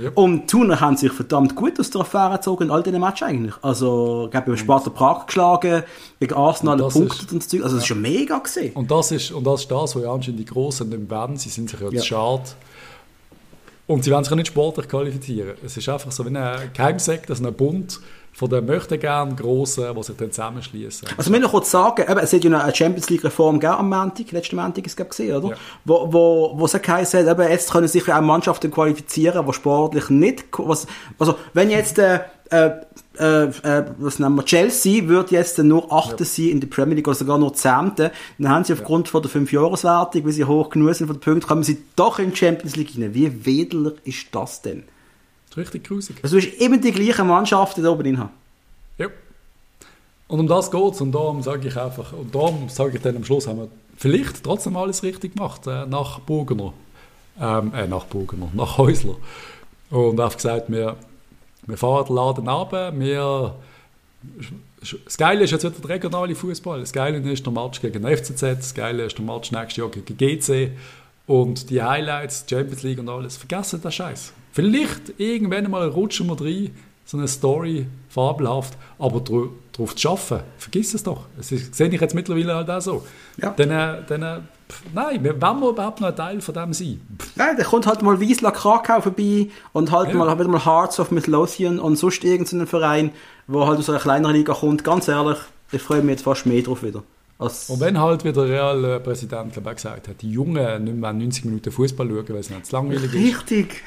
Yep. Und Thuner haben sich verdammt gut aus der Affäre gezogen in all diesen Matches eigentlich. Also, ich glaube, über Sparta Prag geschlagen, gegen Arsenal punktet und so. Also, das ja. ist schon mega gesehen. Und das ist, und das ist das, was ja anscheinend die Großen nicht werden. Sie sind sich ja, ja. schade. Und sie werden sich auch nicht sportlich qualifizieren. Es ist einfach so wie ein Geheimsekt, dass ein Bund von den möchten gern Grossen, die sich dann zusammenschließen. Also wir noch kurz sagen, eben, es hat ja eine Champions League Reform gegeben am Montag, letzten Montag ist es gesehen, oder? Ja. Wo, wo, wo es geheißen hat, eben, jetzt können sich auch Mannschaften qualifizieren, die sportlich nicht, was, also wenn jetzt äh, äh, äh, äh, was nennen wir, Chelsea wird jetzt nur Achter ja. sein in der Premier League oder sogar nur Zehnte, dann haben sie aufgrund ja. von der Fünfjahreswertung, weil sie hoch genug sind von den Punkten, kommen sie doch in die Champions League rein. Wie wedelig ist das denn? Richtig grusig. Also du hast immer die gleichen Mannschaften da oben drin haben. Ja. Und um das geht es. Und darum sage ich einfach, und darum sage ich dann am Schluss, haben wir vielleicht trotzdem alles richtig gemacht, äh, nach Burgener. Ähm, äh, nach Burgener, nach Häusler. Und einfach gesagt, wir, wir fahren den Laden runter, wir das Geile ist jetzt wieder der regionale Fußball. Das Geile ist der Match gegen den FCZ, das Geile ist der Match nächstes Jahr gegen GC. Und die Highlights, Champions League und alles, vergessen das Scheiß. Vielleicht irgendwann mal rutschen wir rein so eine Story, fabelhaft, aber darauf zu arbeiten, vergiss es doch. Das ist, sehe ich jetzt mittlerweile halt auch so. Ja. Dann, äh, dann, äh, nein, wenn wir überhaupt noch ein Teil von dem sein? Nein, da kommt halt mal Wiesla Krakau vorbei und halt ja. mal, wieder mal Hearts of Midlothian und sonst irgendeinen Verein, wo halt aus einer kleineren Liga kommt. Ganz ehrlich, ich freue mich jetzt fast mehr drauf wieder. Und wenn halt wieder der Real-Präsident gesagt hat, die Jungen nicht mehr 90 Minuten Fußball schauen, weil es nicht zu langweilig ist. Richtig.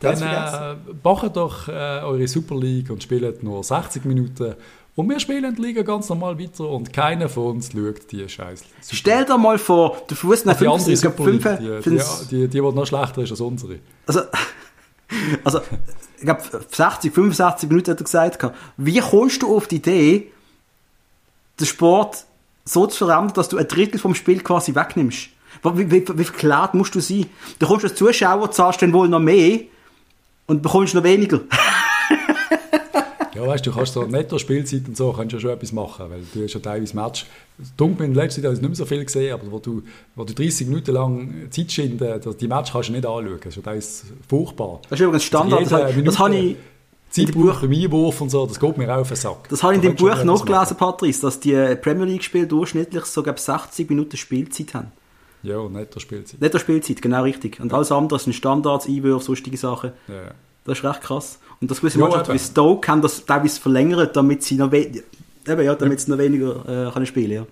Dann äh, machen doch äh, eure Super League und spielt nur 60 Minuten. Und wir spielen die Liga ganz normal weiter und keiner von uns schaut die Scheiße. Stell dir mal vor, du fuhrst nach 50, die, andere Super League, die, die, die, die, die noch schlechter ist als unsere. Also, [laughs] also ich glaube, 60, 65 Minuten hat er gesagt. Wie kommst du auf die Idee, den Sport so zu verändern, dass du ein Drittel vom Spiel quasi wegnimmst? Wie, wie, wie verklärt musst du sein? Du kommst als Zuschauer, zahlst dann wohl noch mehr und bekommst noch weniger. [laughs] ja, weißt du, kannst so Netto-Spielzeit und so kannst ja schon etwas machen, weil du hast ja teilweise Match. Dunkel in letzter Zeit habe ich nicht mehr so viel gesehen, aber wo du, wo du 30 Minuten lang Zeit schinden, die Match kannst du nicht anschauen. Das ist ja teilweise furchtbar. Das ist übrigens Standard. Also das, das habe ich Zeitbuch beim Einwurf und so, das geht mir auch auf den Sack. Das habe ich in dem Buch nachgelesen, Patrice, dass die Premier League-Spiele durchschnittlich sogar 60 Minuten Spielzeit haben. Ja, netto Spielzeit. Netto Spielzeit, genau richtig. Und alles andere sind Standards, Einwürfe, sonstige Sachen. Ja. Das ist recht krass. Und das gewisse Mannschaften wie Stoke haben das teilweise verlängert, damit sie noch, we eben, ja, damit sie noch weniger äh, können spielen ja.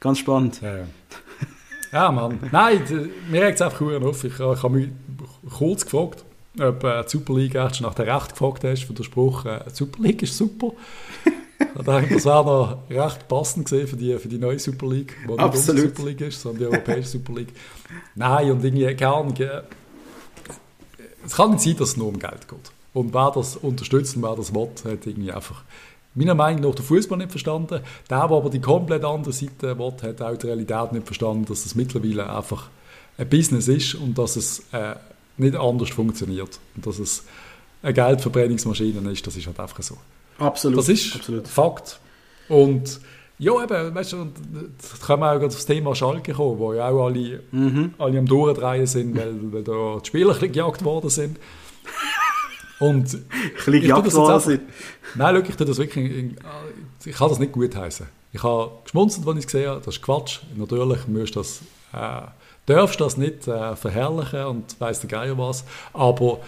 Ganz spannend. Ja, ja. ja Mann. Nein, mir regt es einfach auf. Ich, ich habe mich kurz gefragt, ob äh, die Super League erst nach der Recht gefragt hast für den Spruch, äh, die Super League ist super. [laughs] Ich denke, das wäre noch recht passend gesehen für die, für die neue Super League, die nicht die Super League ist, sondern die europäische Super League. Nein, und irgendwie gern. Es kann nicht sein, dass es nur um Geld geht. Und wer das unterstützt und wer das will, hat irgendwie einfach meiner Meinung nach den Fußball nicht verstanden. Der, der aber die komplett andere Seite will, hat auch die Realität nicht verstanden, dass es mittlerweile einfach ein Business ist und dass es äh, nicht anders funktioniert. Und dass es eine Geldverbrennungsmaschine ist, das ist halt einfach so. Absolut. Das ist absolut. Fakt. Und ja, eben, weißt du, da können wir auch auf das Thema Schalke kommen, wo ja auch alle, mhm. alle am Durchdrehen sind, weil, weil da die Spieler ein gejagt worden sind. Und [laughs] ein gejagt worden sind? Nein, schau, ich tue das wirklich, ich kann das nicht gut heißen. Ich habe geschmunzelt, als ich es gesehen habe, das ist Quatsch. Natürlich musst das, äh, darfst das nicht äh, verherrlichen und weiss der Geier was, aber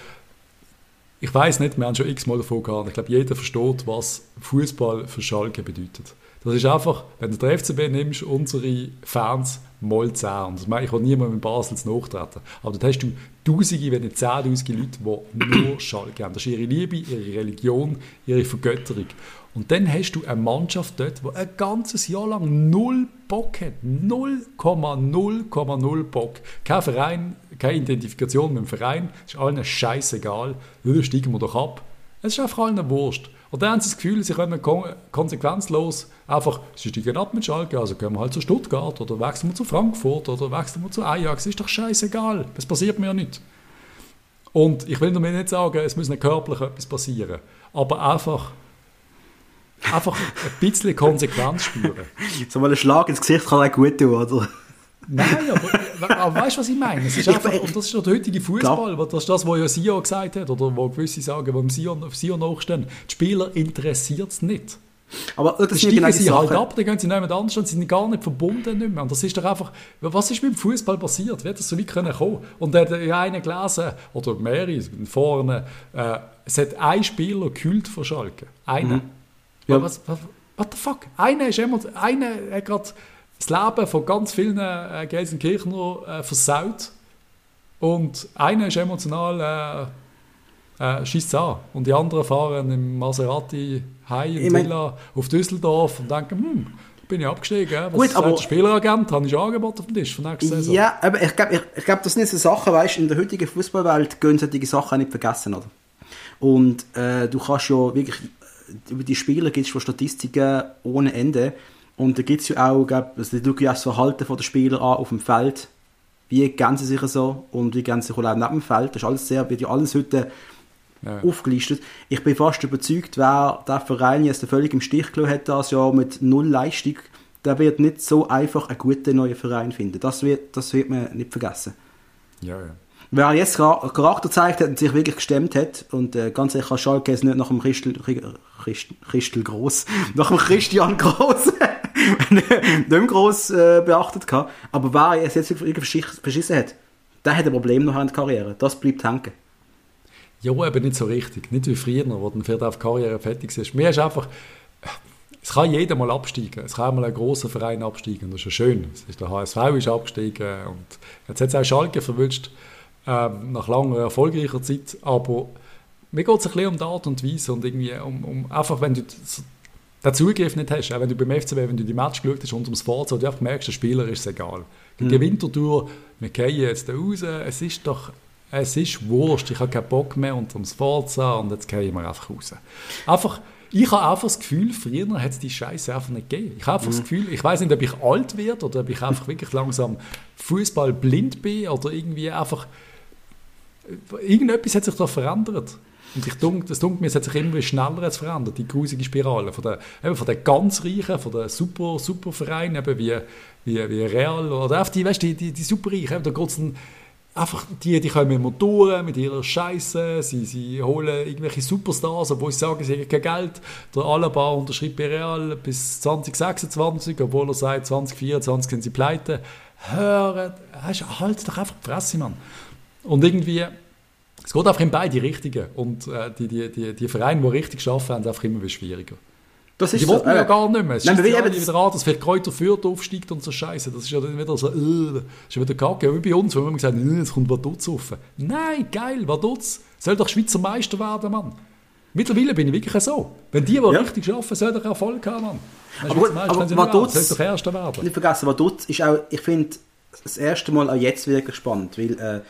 ich weiß nicht, wir haben schon x-mal davon gehabt. Ich glaube, jeder versteht, was Fußball für Schalke bedeutet. Das ist einfach, wenn du den FCB nimmst, unsere Fans mal 10. Und das meine ich auch niemand in Basel zu nachtreten. Aber da hast du Tausende, wenn nicht Zehntausende Leute, die nur Schalke haben. Das ist ihre Liebe, ihre Religion, ihre Vergötterung. Und dann hast du eine Mannschaft dort, die ein ganzes Jahr lang null Bock hat. 0,0,0 Bock. Kein Verein, keine Identifikation mit dem Verein. Es ist allen scheißegal. Dann steigen wir doch ab. Es ist einfach allen Wurst. Und dann haben sie das Gefühl, sie können konsequenzlos einfach, sie steigen ab mit Schalke, also gehen wir halt zu Stuttgart oder wechseln wir zu Frankfurt oder wechseln wir zu Ajax. Ist doch scheißegal. Es passiert mir ja nicht. Und ich will damit nicht sagen, es muss nicht körperlich etwas passieren. Aber einfach einfach ein bisschen Konsequenz spüren. [laughs] So mal einen Schlag ins Gesicht kann auch gut tun, oder? Nein, aber, aber weißt du, was ich meine? Es ist einfach, und das ist der heutige Fußball, das ist das, was ja Sion gesagt hat, oder wo gewisse sagen, im Sion, Sion nachstehen. Die Spieler interessiert es nicht. Aber das steigen genau sie halt ab, dann gehen sie nicht mehr anders und sie sind gar nicht verbunden nicht mehr. Und das ist doch einfach, was ist mit dem Fußball passiert? Wie hat das so weit können kommen? Und da hat ja einer gelesen, oder mehrere, vorne, äh, es hat ein Spieler gekühlt von Schalke. Einer. Mhm. Ja. Was, was, what the fuck? Einer, ist immer, einer hat gerade das Leben von ganz vielen äh, Gelsenkirchner äh, versaut. Und einer ist emotional, äh, äh, schießt an. Und die anderen fahren im Maserati heim in Villa auf Düsseldorf und denken, hm, bin ich abgestiegen. Was Gut, aber, der Spieleragent, habe ich ein Angebot auf dem Tisch für nächste Saison. Ja, aber ich glaube, ich, ich glaub, das sind so Sachen, weißt in der heutigen Fußballwelt gehen solche Sachen nicht vergessen, oder? Und äh, du kannst ja wirklich über die Spieler gibt es schon Statistiken ohne Ende. Und da gibt es ja auch, glaub, also du ja das Verhalten der Spieler an auf dem Feld. Wie gehen sie sich so und wie gehen sie sich auch neben dem Feld. Das ist alles sehr, wird ja alles heute ja. aufgelistet. Ich bin fast überzeugt, wer der Verein jetzt völlig im Stich gelassen hat, das Jahr mit null Leistung, der wird nicht so einfach einen guten neuen Verein finden. Das wird, das wird man nicht vergessen. Ja, ja. Wer jetzt Charakter gezeigt hat und sich wirklich gestemmt hat, und äh, ganz ehrlich, Schalke es nicht nach dem Christel, Christel, Groß, [laughs] nach dem Christian Groß, [laughs] nicht mehr gross äh, beachtet gehabt, aber wer es jetzt wirklich verschissen hat, der hat ein Problem noch in der Karriere. Das bleibt hängen. Ja, aber nicht so richtig. Nicht wie früher, wo dann für die Karriere fertig ist. Mir ist einfach, es kann jeder mal absteigen. Es kann mal ein großer Verein absteigen. Das ist ja schön. Ist der HSV ist abgestiegen und jetzt hat es auch Schalke verwünscht ähm, nach langer erfolgreicher Zeit. Aber mir geht es ein bisschen um die Art und Weise und irgendwie um, um einfach, wenn du den Zugriff nicht hast, auch wenn du beim FCB, wenn du die Match geschaut hast und ums und du einfach merkst, der Spieler ist es egal. Mhm. Die Wintertour, wir gehen jetzt da raus, es ist doch es ist wurscht, ich habe keinen Bock mehr und ums Forza und jetzt gehen wir einfach raus. Einfach ich habe einfach das Gefühl, früher hat es die Scheiße einfach nicht gegeben. Ich habe einfach mhm. das Gefühl, ich weiß nicht, ob ich alt werde oder ob ich einfach wirklich langsam Fußball blind bin oder irgendwie einfach irgendetwas hat sich da verändert. Und ich denke, das denke mir, es hat sich immer schneller als verändert, die grusige Spirale. Von den, von den ganz Reichen, von den super, super Vereinen, eben wie, wie, wie Real oder auf die, weißt, die, die, die Superreichen, da geht einfach die, die kommen mit Motoren, mit ihrer Scheiße, sie, sie holen irgendwelche Superstars, obwohl sie sagen, sie haben kein Geld. Der Alaba unterschreibt bei Real bis 2026, obwohl er sagt, 2024 sind sie pleite. Hören, halt doch einfach die Fresse, Mann. Und irgendwie, es geht einfach in beide Richtungen. Und äh, die, die, die, die Vereine, die richtig arbeiten, haben es einfach immer schwieriger. Das ist die so, wollten äh, ja gar nicht mehr. Es nein, ist ja wieder an, dass vielleicht Kräuter Fürth aufsteigt und so Scheiße. Das ist ja dann wieder so, äh, das ist wieder kacke. Wie bei uns, wo wir gesagt haben, es kommt Vaduz rauf. Nein, geil, Vaduz. Soll doch Schweizer Meister werden, Mann. Mittlerweile bin ich wirklich so. Wenn die, die ja. richtig arbeiten, sollen doch Erfolg haben, Mann. Aber, gut, aber Vaduz, soll doch Erster werden. Nicht vergessen, Vaduz ist auch, ich finde, das erste Mal auch jetzt wirklich spannend, weil äh,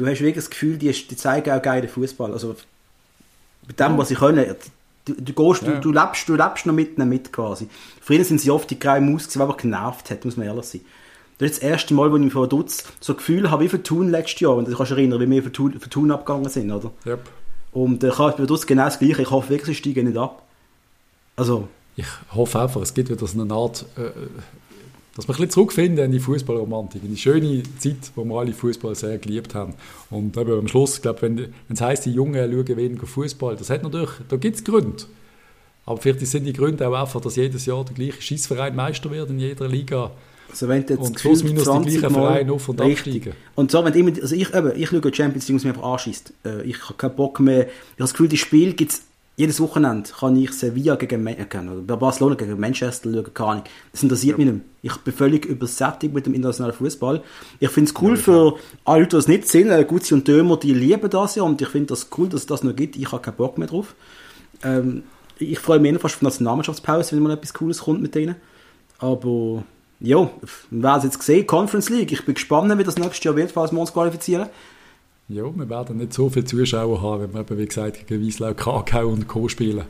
du hast wirklich das Gefühl, die, die zeigen auch geilen Fußball. Also mit dem, was sie können, Du, du, gehst, ja. du, du, lebst, du lebst noch mit mit quasi. Früher sind sie oft die graue Maus, die einfach genervt hat, muss man ehrlich sein. Das ist das erste Mal, wo ich von Dutz so ein Gefühl habe, wie für Thun letztes Jahr. Und du kannst erinnern, wie wir für Thun, für Thun abgegangen sind, oder? Yep. Und äh, ich bei Dutz genau das Gleiche. Ich hoffe wirklich, sie steigen nicht ab. Also... Ich hoffe einfach, es gibt wieder so eine Art... Äh, dass wir ein bisschen zurückfinden in die Fußballromantik, in die schöne Zeit, wo wir alle Fußball sehr geliebt haben. Und eben am Schluss, ich glaube, wenn, es heisst, die Jungen schauen weniger Fußball, das hat natürlich, da gibt es Gründe. Aber vielleicht sind die Gründe auch einfach, dass jedes Jahr der gleiche Schießverein Meister wird in jeder Liga. Also wenn jetzt und plus minus die gleichen Vereine auf und absteigen. Und so, wenn immer, also ich, eben, ich schaue Champions League, was mich einfach anschießt. Äh, ich habe keinen Bock mehr. Ich habe das Gefühl, das Spiel gibt es jedes Wochenende kann ich Sevilla gegen äh, oder Barcelona gegen Manchester schauen, keine Ahnung. Das interessiert ja. mich nicht. Ich bin völlig übersättigt mit dem internationalen Fußball. Ich finde es cool ja, für alle, die das nicht sehen. Äh, Gutzi und Dömer, die lieben das ja und ich finde das cool, dass es das noch gibt. Ich habe keinen Bock mehr drauf. Ähm, ich freue mich fast auf die Nationalmannschaftspause, wenn mal etwas Cooles kommt mit denen. Aber ja, wir werden es jetzt gesehen, Conference League. Ich bin gespannt, wie das nächstes Jahr wird, falls wir uns qualifizieren. Ja, wir werden nicht so viele Zuschauer haben, wenn wir eben, wie gesagt, gegen Wieslau, Krakau und Co. spielen.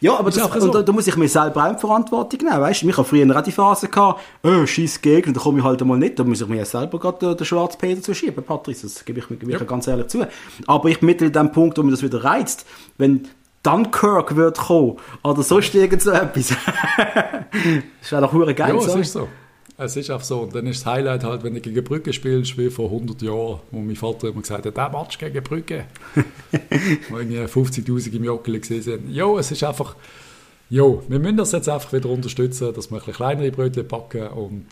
Ja, aber das, so. da, da, muss ich mir selber auch Verantwortung nehmen, weißt du? Ich habe früher auch die Phase gehabt, oh, scheiß Gegner, da komme ich halt einmal nicht, da muss ich mir selber gerade den Schwarzpeter zu schieben, Patrice, das gebe ich mir ja. ganz ehrlich zu. Aber ich mittel dem Punkt, wo mir das wieder reizt, wenn Dunkirk wird kommen, oder sonst irgend so etwas. [laughs] das wäre doch hure geil. Ja, es ist so. Es ist einfach so. Und dann ist das Highlight halt, wenn du gegen Brücke spielst, wie vor 100 Jahren, wo mein Vater immer gesagt hat, der Match gegen Brücke. [laughs] wo irgendwie 50'000 im Joggeli gesehen sind. Jo, es ist einfach, jo, wir müssen das jetzt einfach wieder unterstützen, dass wir ein bisschen kleinere Brötchen backen und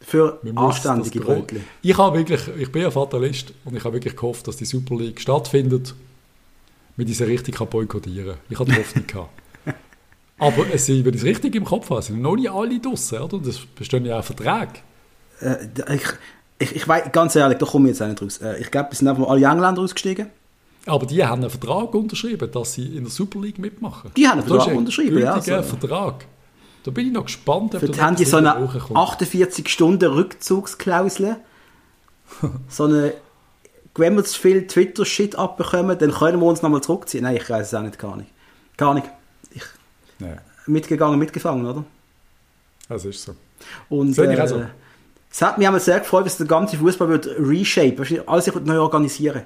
für anständige Brötchen. Ich habe wirklich, ich bin ein Fatalist und ich habe wirklich gehofft, dass die Super League stattfindet, mit dieser richtig boykottieren. Ich hatte Hoffnung gehabt. Aber es sind, wenn ich es richtig im Kopf habe, sind noch nicht alle draussen, oder? Das bestehen ja auch Verträge. Äh, ich, ich, ich weiß, ganz ehrlich, da komme ich jetzt auch nicht raus. Äh, ich glaube, es sind einfach alle Engländer ausgestiegen. Aber die haben einen Vertrag unterschrieben, dass sie in der Super League mitmachen. Die haben einen Vertrag ein unterschrieben, ja. Also. Vertrag. Da bin ich noch gespannt, ob Für haben die so eine 48-Stunden-Rückzugsklausel. [laughs] so eine, wenn wir zu viel Twitter-Shit abbekommen, dann können wir uns nochmal zurückziehen. Nein, ich weiß es auch nicht, gar nicht. Gar nicht. Ja. Mitgegangen, mitgefangen, oder? Das ist so. Und äh, also. es hat mich sehr gefreut, dass der ganze Fußball wird reshape, alles sich neu organisieren.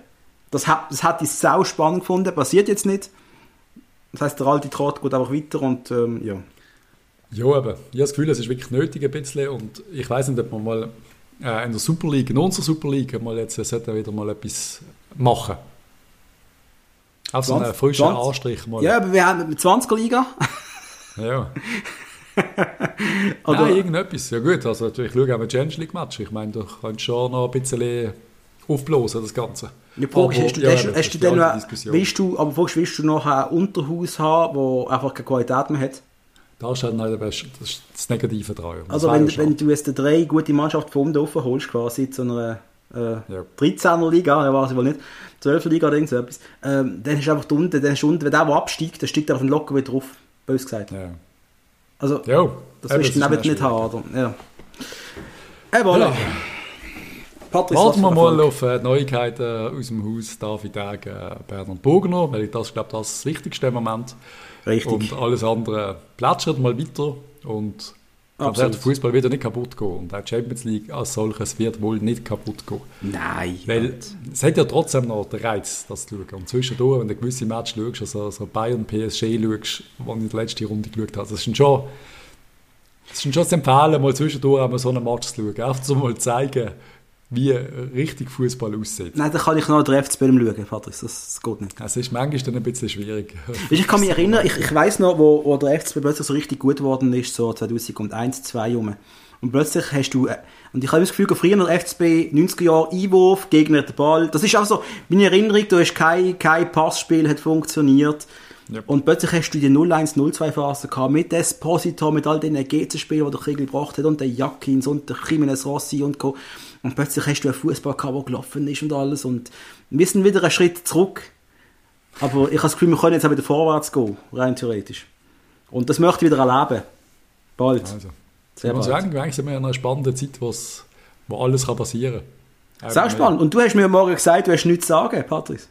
Das hat, das hat ich sau spannend gefunden, passiert jetzt nicht. Das heißt, der alte Trott geht einfach weiter und ähm, ja. Ja, aber ich habe das Gefühl, es ist wirklich nötig ein bisschen und ich weiß nicht, ob man mal äh, in der Super League, in unserer Super League, mal jetzt, sollten wieder mal etwas machen. Also einen frischen 20? Anstrich mal. Ja, aber wir haben eine 20er Liga. ja. Oder [laughs] Nein, irgendetwas. Ja gut, also ich schaue auch ein Champions League Match. Ich meine, du kannst schon noch ein bisschen aufblasen, das Ganze. Ja, fragst, hast du, ja, hast, hast du dann willst du, aber fragst, willst du noch ein Unterhaus haben, das einfach keine Qualität mehr hat? Das ist halt das, das, ist das Negative daran. Also wenn, wenn du jetzt drei gute Mannschaften von unten holst, quasi zu einer äh, ja. 13er Liga, ja weiß ich wohl nicht, 12er Liga oder irgend so etwas, ähm, dann du einfach unten, dann du unten, wenn der, der absteigt, dann steigt er auf den Locker wieder drauf, bös gesagt. Ja. Also, ja, das willst du dann nicht haben, oder? Ja. Äh, voilà. Patrick, Warten wir mal auf äh, Neuigkeiten aus dem Haus David Degen, äh, Bernhard Bogner, weil ich das glaube das, das Wichtigste im Moment. Richtig. Und alles andere plätschert mal weiter und der Fußball wird ja nicht kaputt gehen. Und auch die Champions League als solches wird wohl nicht kaputt gehen. Nein. Weil es hat ja trotzdem noch den Reiz, das zu schauen. Und zwischendurch, wenn du gewisse Match schaust, also so Bayern, PSG schaust, wo ich die letzte Runde geschaut habe, das ist schon, das ist schon zu empfehlen, mal zwischendurch einmal so einen Match zu schauen. Einfach so mal zeigen, wie richtig Fußball aussieht. Nein, da kann ich noch den FCB schauen, Patrick. Das, das geht nicht. Es ist manchmal dann ein bisschen schwierig. Ich kann mich erinnern, ich, ich weiss noch, wo, wo der FCB plötzlich so richtig gut geworden ist, so 2001, 2002 rum. Und plötzlich hast du, äh, und ich habe das Gefühl, früher der FCB, 90er Jahre, Einwurf, Gegner der Ball. Das ist auch so, meine Erinnerung, du hast kein, kein Passspiel, hat funktioniert. Yep. Und plötzlich hast du die 0-1-0-2-Phase gehabt mit Esposito, mit all den GC-Spielen, die der Krieg gebracht hat, und der Jakins und der Jimenez Rossi und Co. Und plötzlich hast du einen Fußball der gelaufen ist und alles. Und wir sind wieder einen Schritt zurück. Aber ich habe das Gefühl, wir können jetzt auch wieder vorwärts gehen, rein theoretisch. Und das möchte ich wieder erleben. Bald. Also. Sehr bald. Sagen, eigentlich sind wir in einer spannenden Zeit, wo alles kann passieren kann. Sehr spannend. Und du hast mir morgen gesagt, du hast nichts zu sagen, Patrice.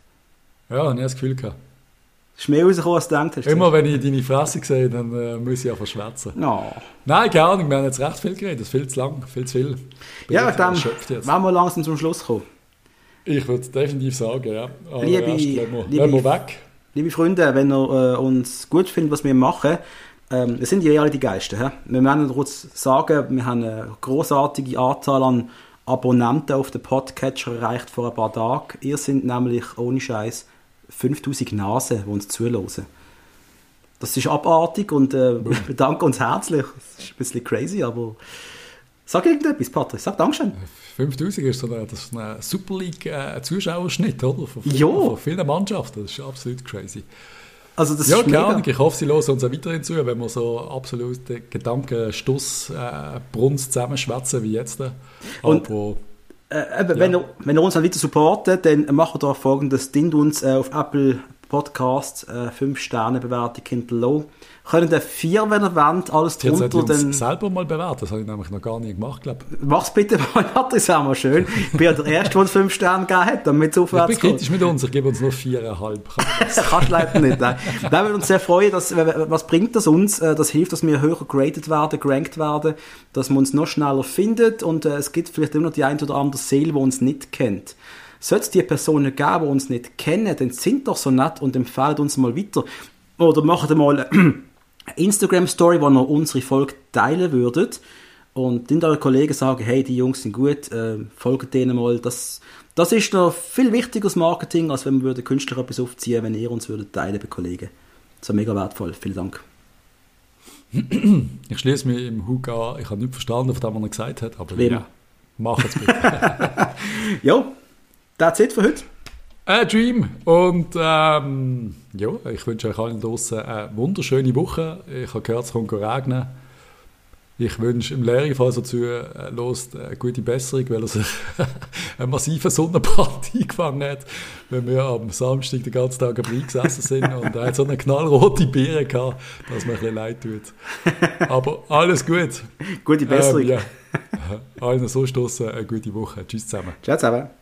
Ja, ich habe das Gefühl gehabt. Ist mehr rausgekommen, als du gedacht hast. Immer wenn ich deine Fresse sehe, dann äh, muss ich einfach schwätzen. No. Nein, keine Ahnung, wir haben jetzt recht viel geredet. Das ist viel zu lang, viel zu viel. Bin ja, dann wollen wir langsam zum Schluss kommen. Ich würde definitiv sagen, ja. Aber liebe, erst, wir, liebe, wir weg. Liebe Freunde, wenn ihr äh, uns gut findet, was wir machen, ähm, wir sind ja alle die Geisten. He? Wir werden kurz sagen, wir haben eine großartige Anzahl an Abonnenten auf den Podcatcher erreicht vor ein paar Tagen. Ihr seid nämlich ohne Scheiß 5000 Nasen, die uns zuhören. Das ist abartig und äh, [laughs] wir bedanken uns herzlich. Das ist ein bisschen crazy, aber sag irgendetwas, Patrick. Sag Dankeschön. 5000 ist so ein, das ist ein Super League-Zuschauerschnitt, äh, oder? Von, ja. von vielen Mannschaften. Das ist absolut crazy. Also das ja, keine Ahnung. Ich hoffe, sie hören uns auch weiterhin zu, wenn wir so absolute Gedankenstoss, äh, Brunst zusammenschwätzen wie jetzt. Aber äh, eben, ja. wenn, ihr, wenn ihr uns dann weiter supportet, dann macht ihr folgendes, dient uns äh, auf Apple Podcasts äh, 5 Sterne Bewertung hinterlassen können dann vier, wenn ihr wollt, alles Jetzt drunter. Dann selber mal bewerten, das habe ich nämlich noch gar nicht gemacht, glaube Mach's bitte [laughs] mal, das ist auch mal schön. Ich bin ja der Erste, der uns fünf Sterne gegeben hat, damit es aufwärts Ich bin kritisch mit uns, ich gebe uns nur viereinhalb. [laughs] Kannst du leider nicht, nein. Da würde uns sehr freuen, dass, was bringt das uns? Äh, das hilft, dass wir höher graded werden, gerankt werden, dass man uns noch schneller findet und äh, es gibt vielleicht immer noch die ein oder andere Seele, die uns nicht kennt. Sollte die Personen geben, die uns nicht kennen, dann sind doch so nett und empfehlen uns mal weiter. Oder machen mal [clears throat] Instagram-Story, wo ihr unsere Folge teilen würdet. Und dann eure Kollegen sagen, hey, die Jungs sind gut, äh, folgt denen mal. Das, das ist noch viel wichtigeres Marketing, als wenn wir würden Künstler etwas aufziehen, wenn ihr uns würdet teilen bei Kollegen. Das ist mega wertvoll. Vielen Dank. [clears throat] Ich schließe mich im Hug an. Ich habe nicht verstanden, was er gesagt hat, aber Wem? ja, mach es bitte. [laughs] [laughs] ja, that's it für heute. A Dream. Und ähm, ja, ich wünsche euch allen draußen eine wunderschöne Woche. Ich habe gehört, es kommt regnen. Ich wünsche im Larry, falls er zu lost, eine gute Besserung, weil er sich [laughs] eine massive Sonnenbrand [laughs] eingefangen hat, wenn wir am Samstag den ganzen Tag am Rhein gesessen sind und er hat so eine knallrote Biere gehabt, dass mir ein bisschen leid tut. Aber alles gut. Gute Besserung. Ähm, ja. Allen so stoßen eine gute Woche. Tschüss zusammen. Ciao zusammen.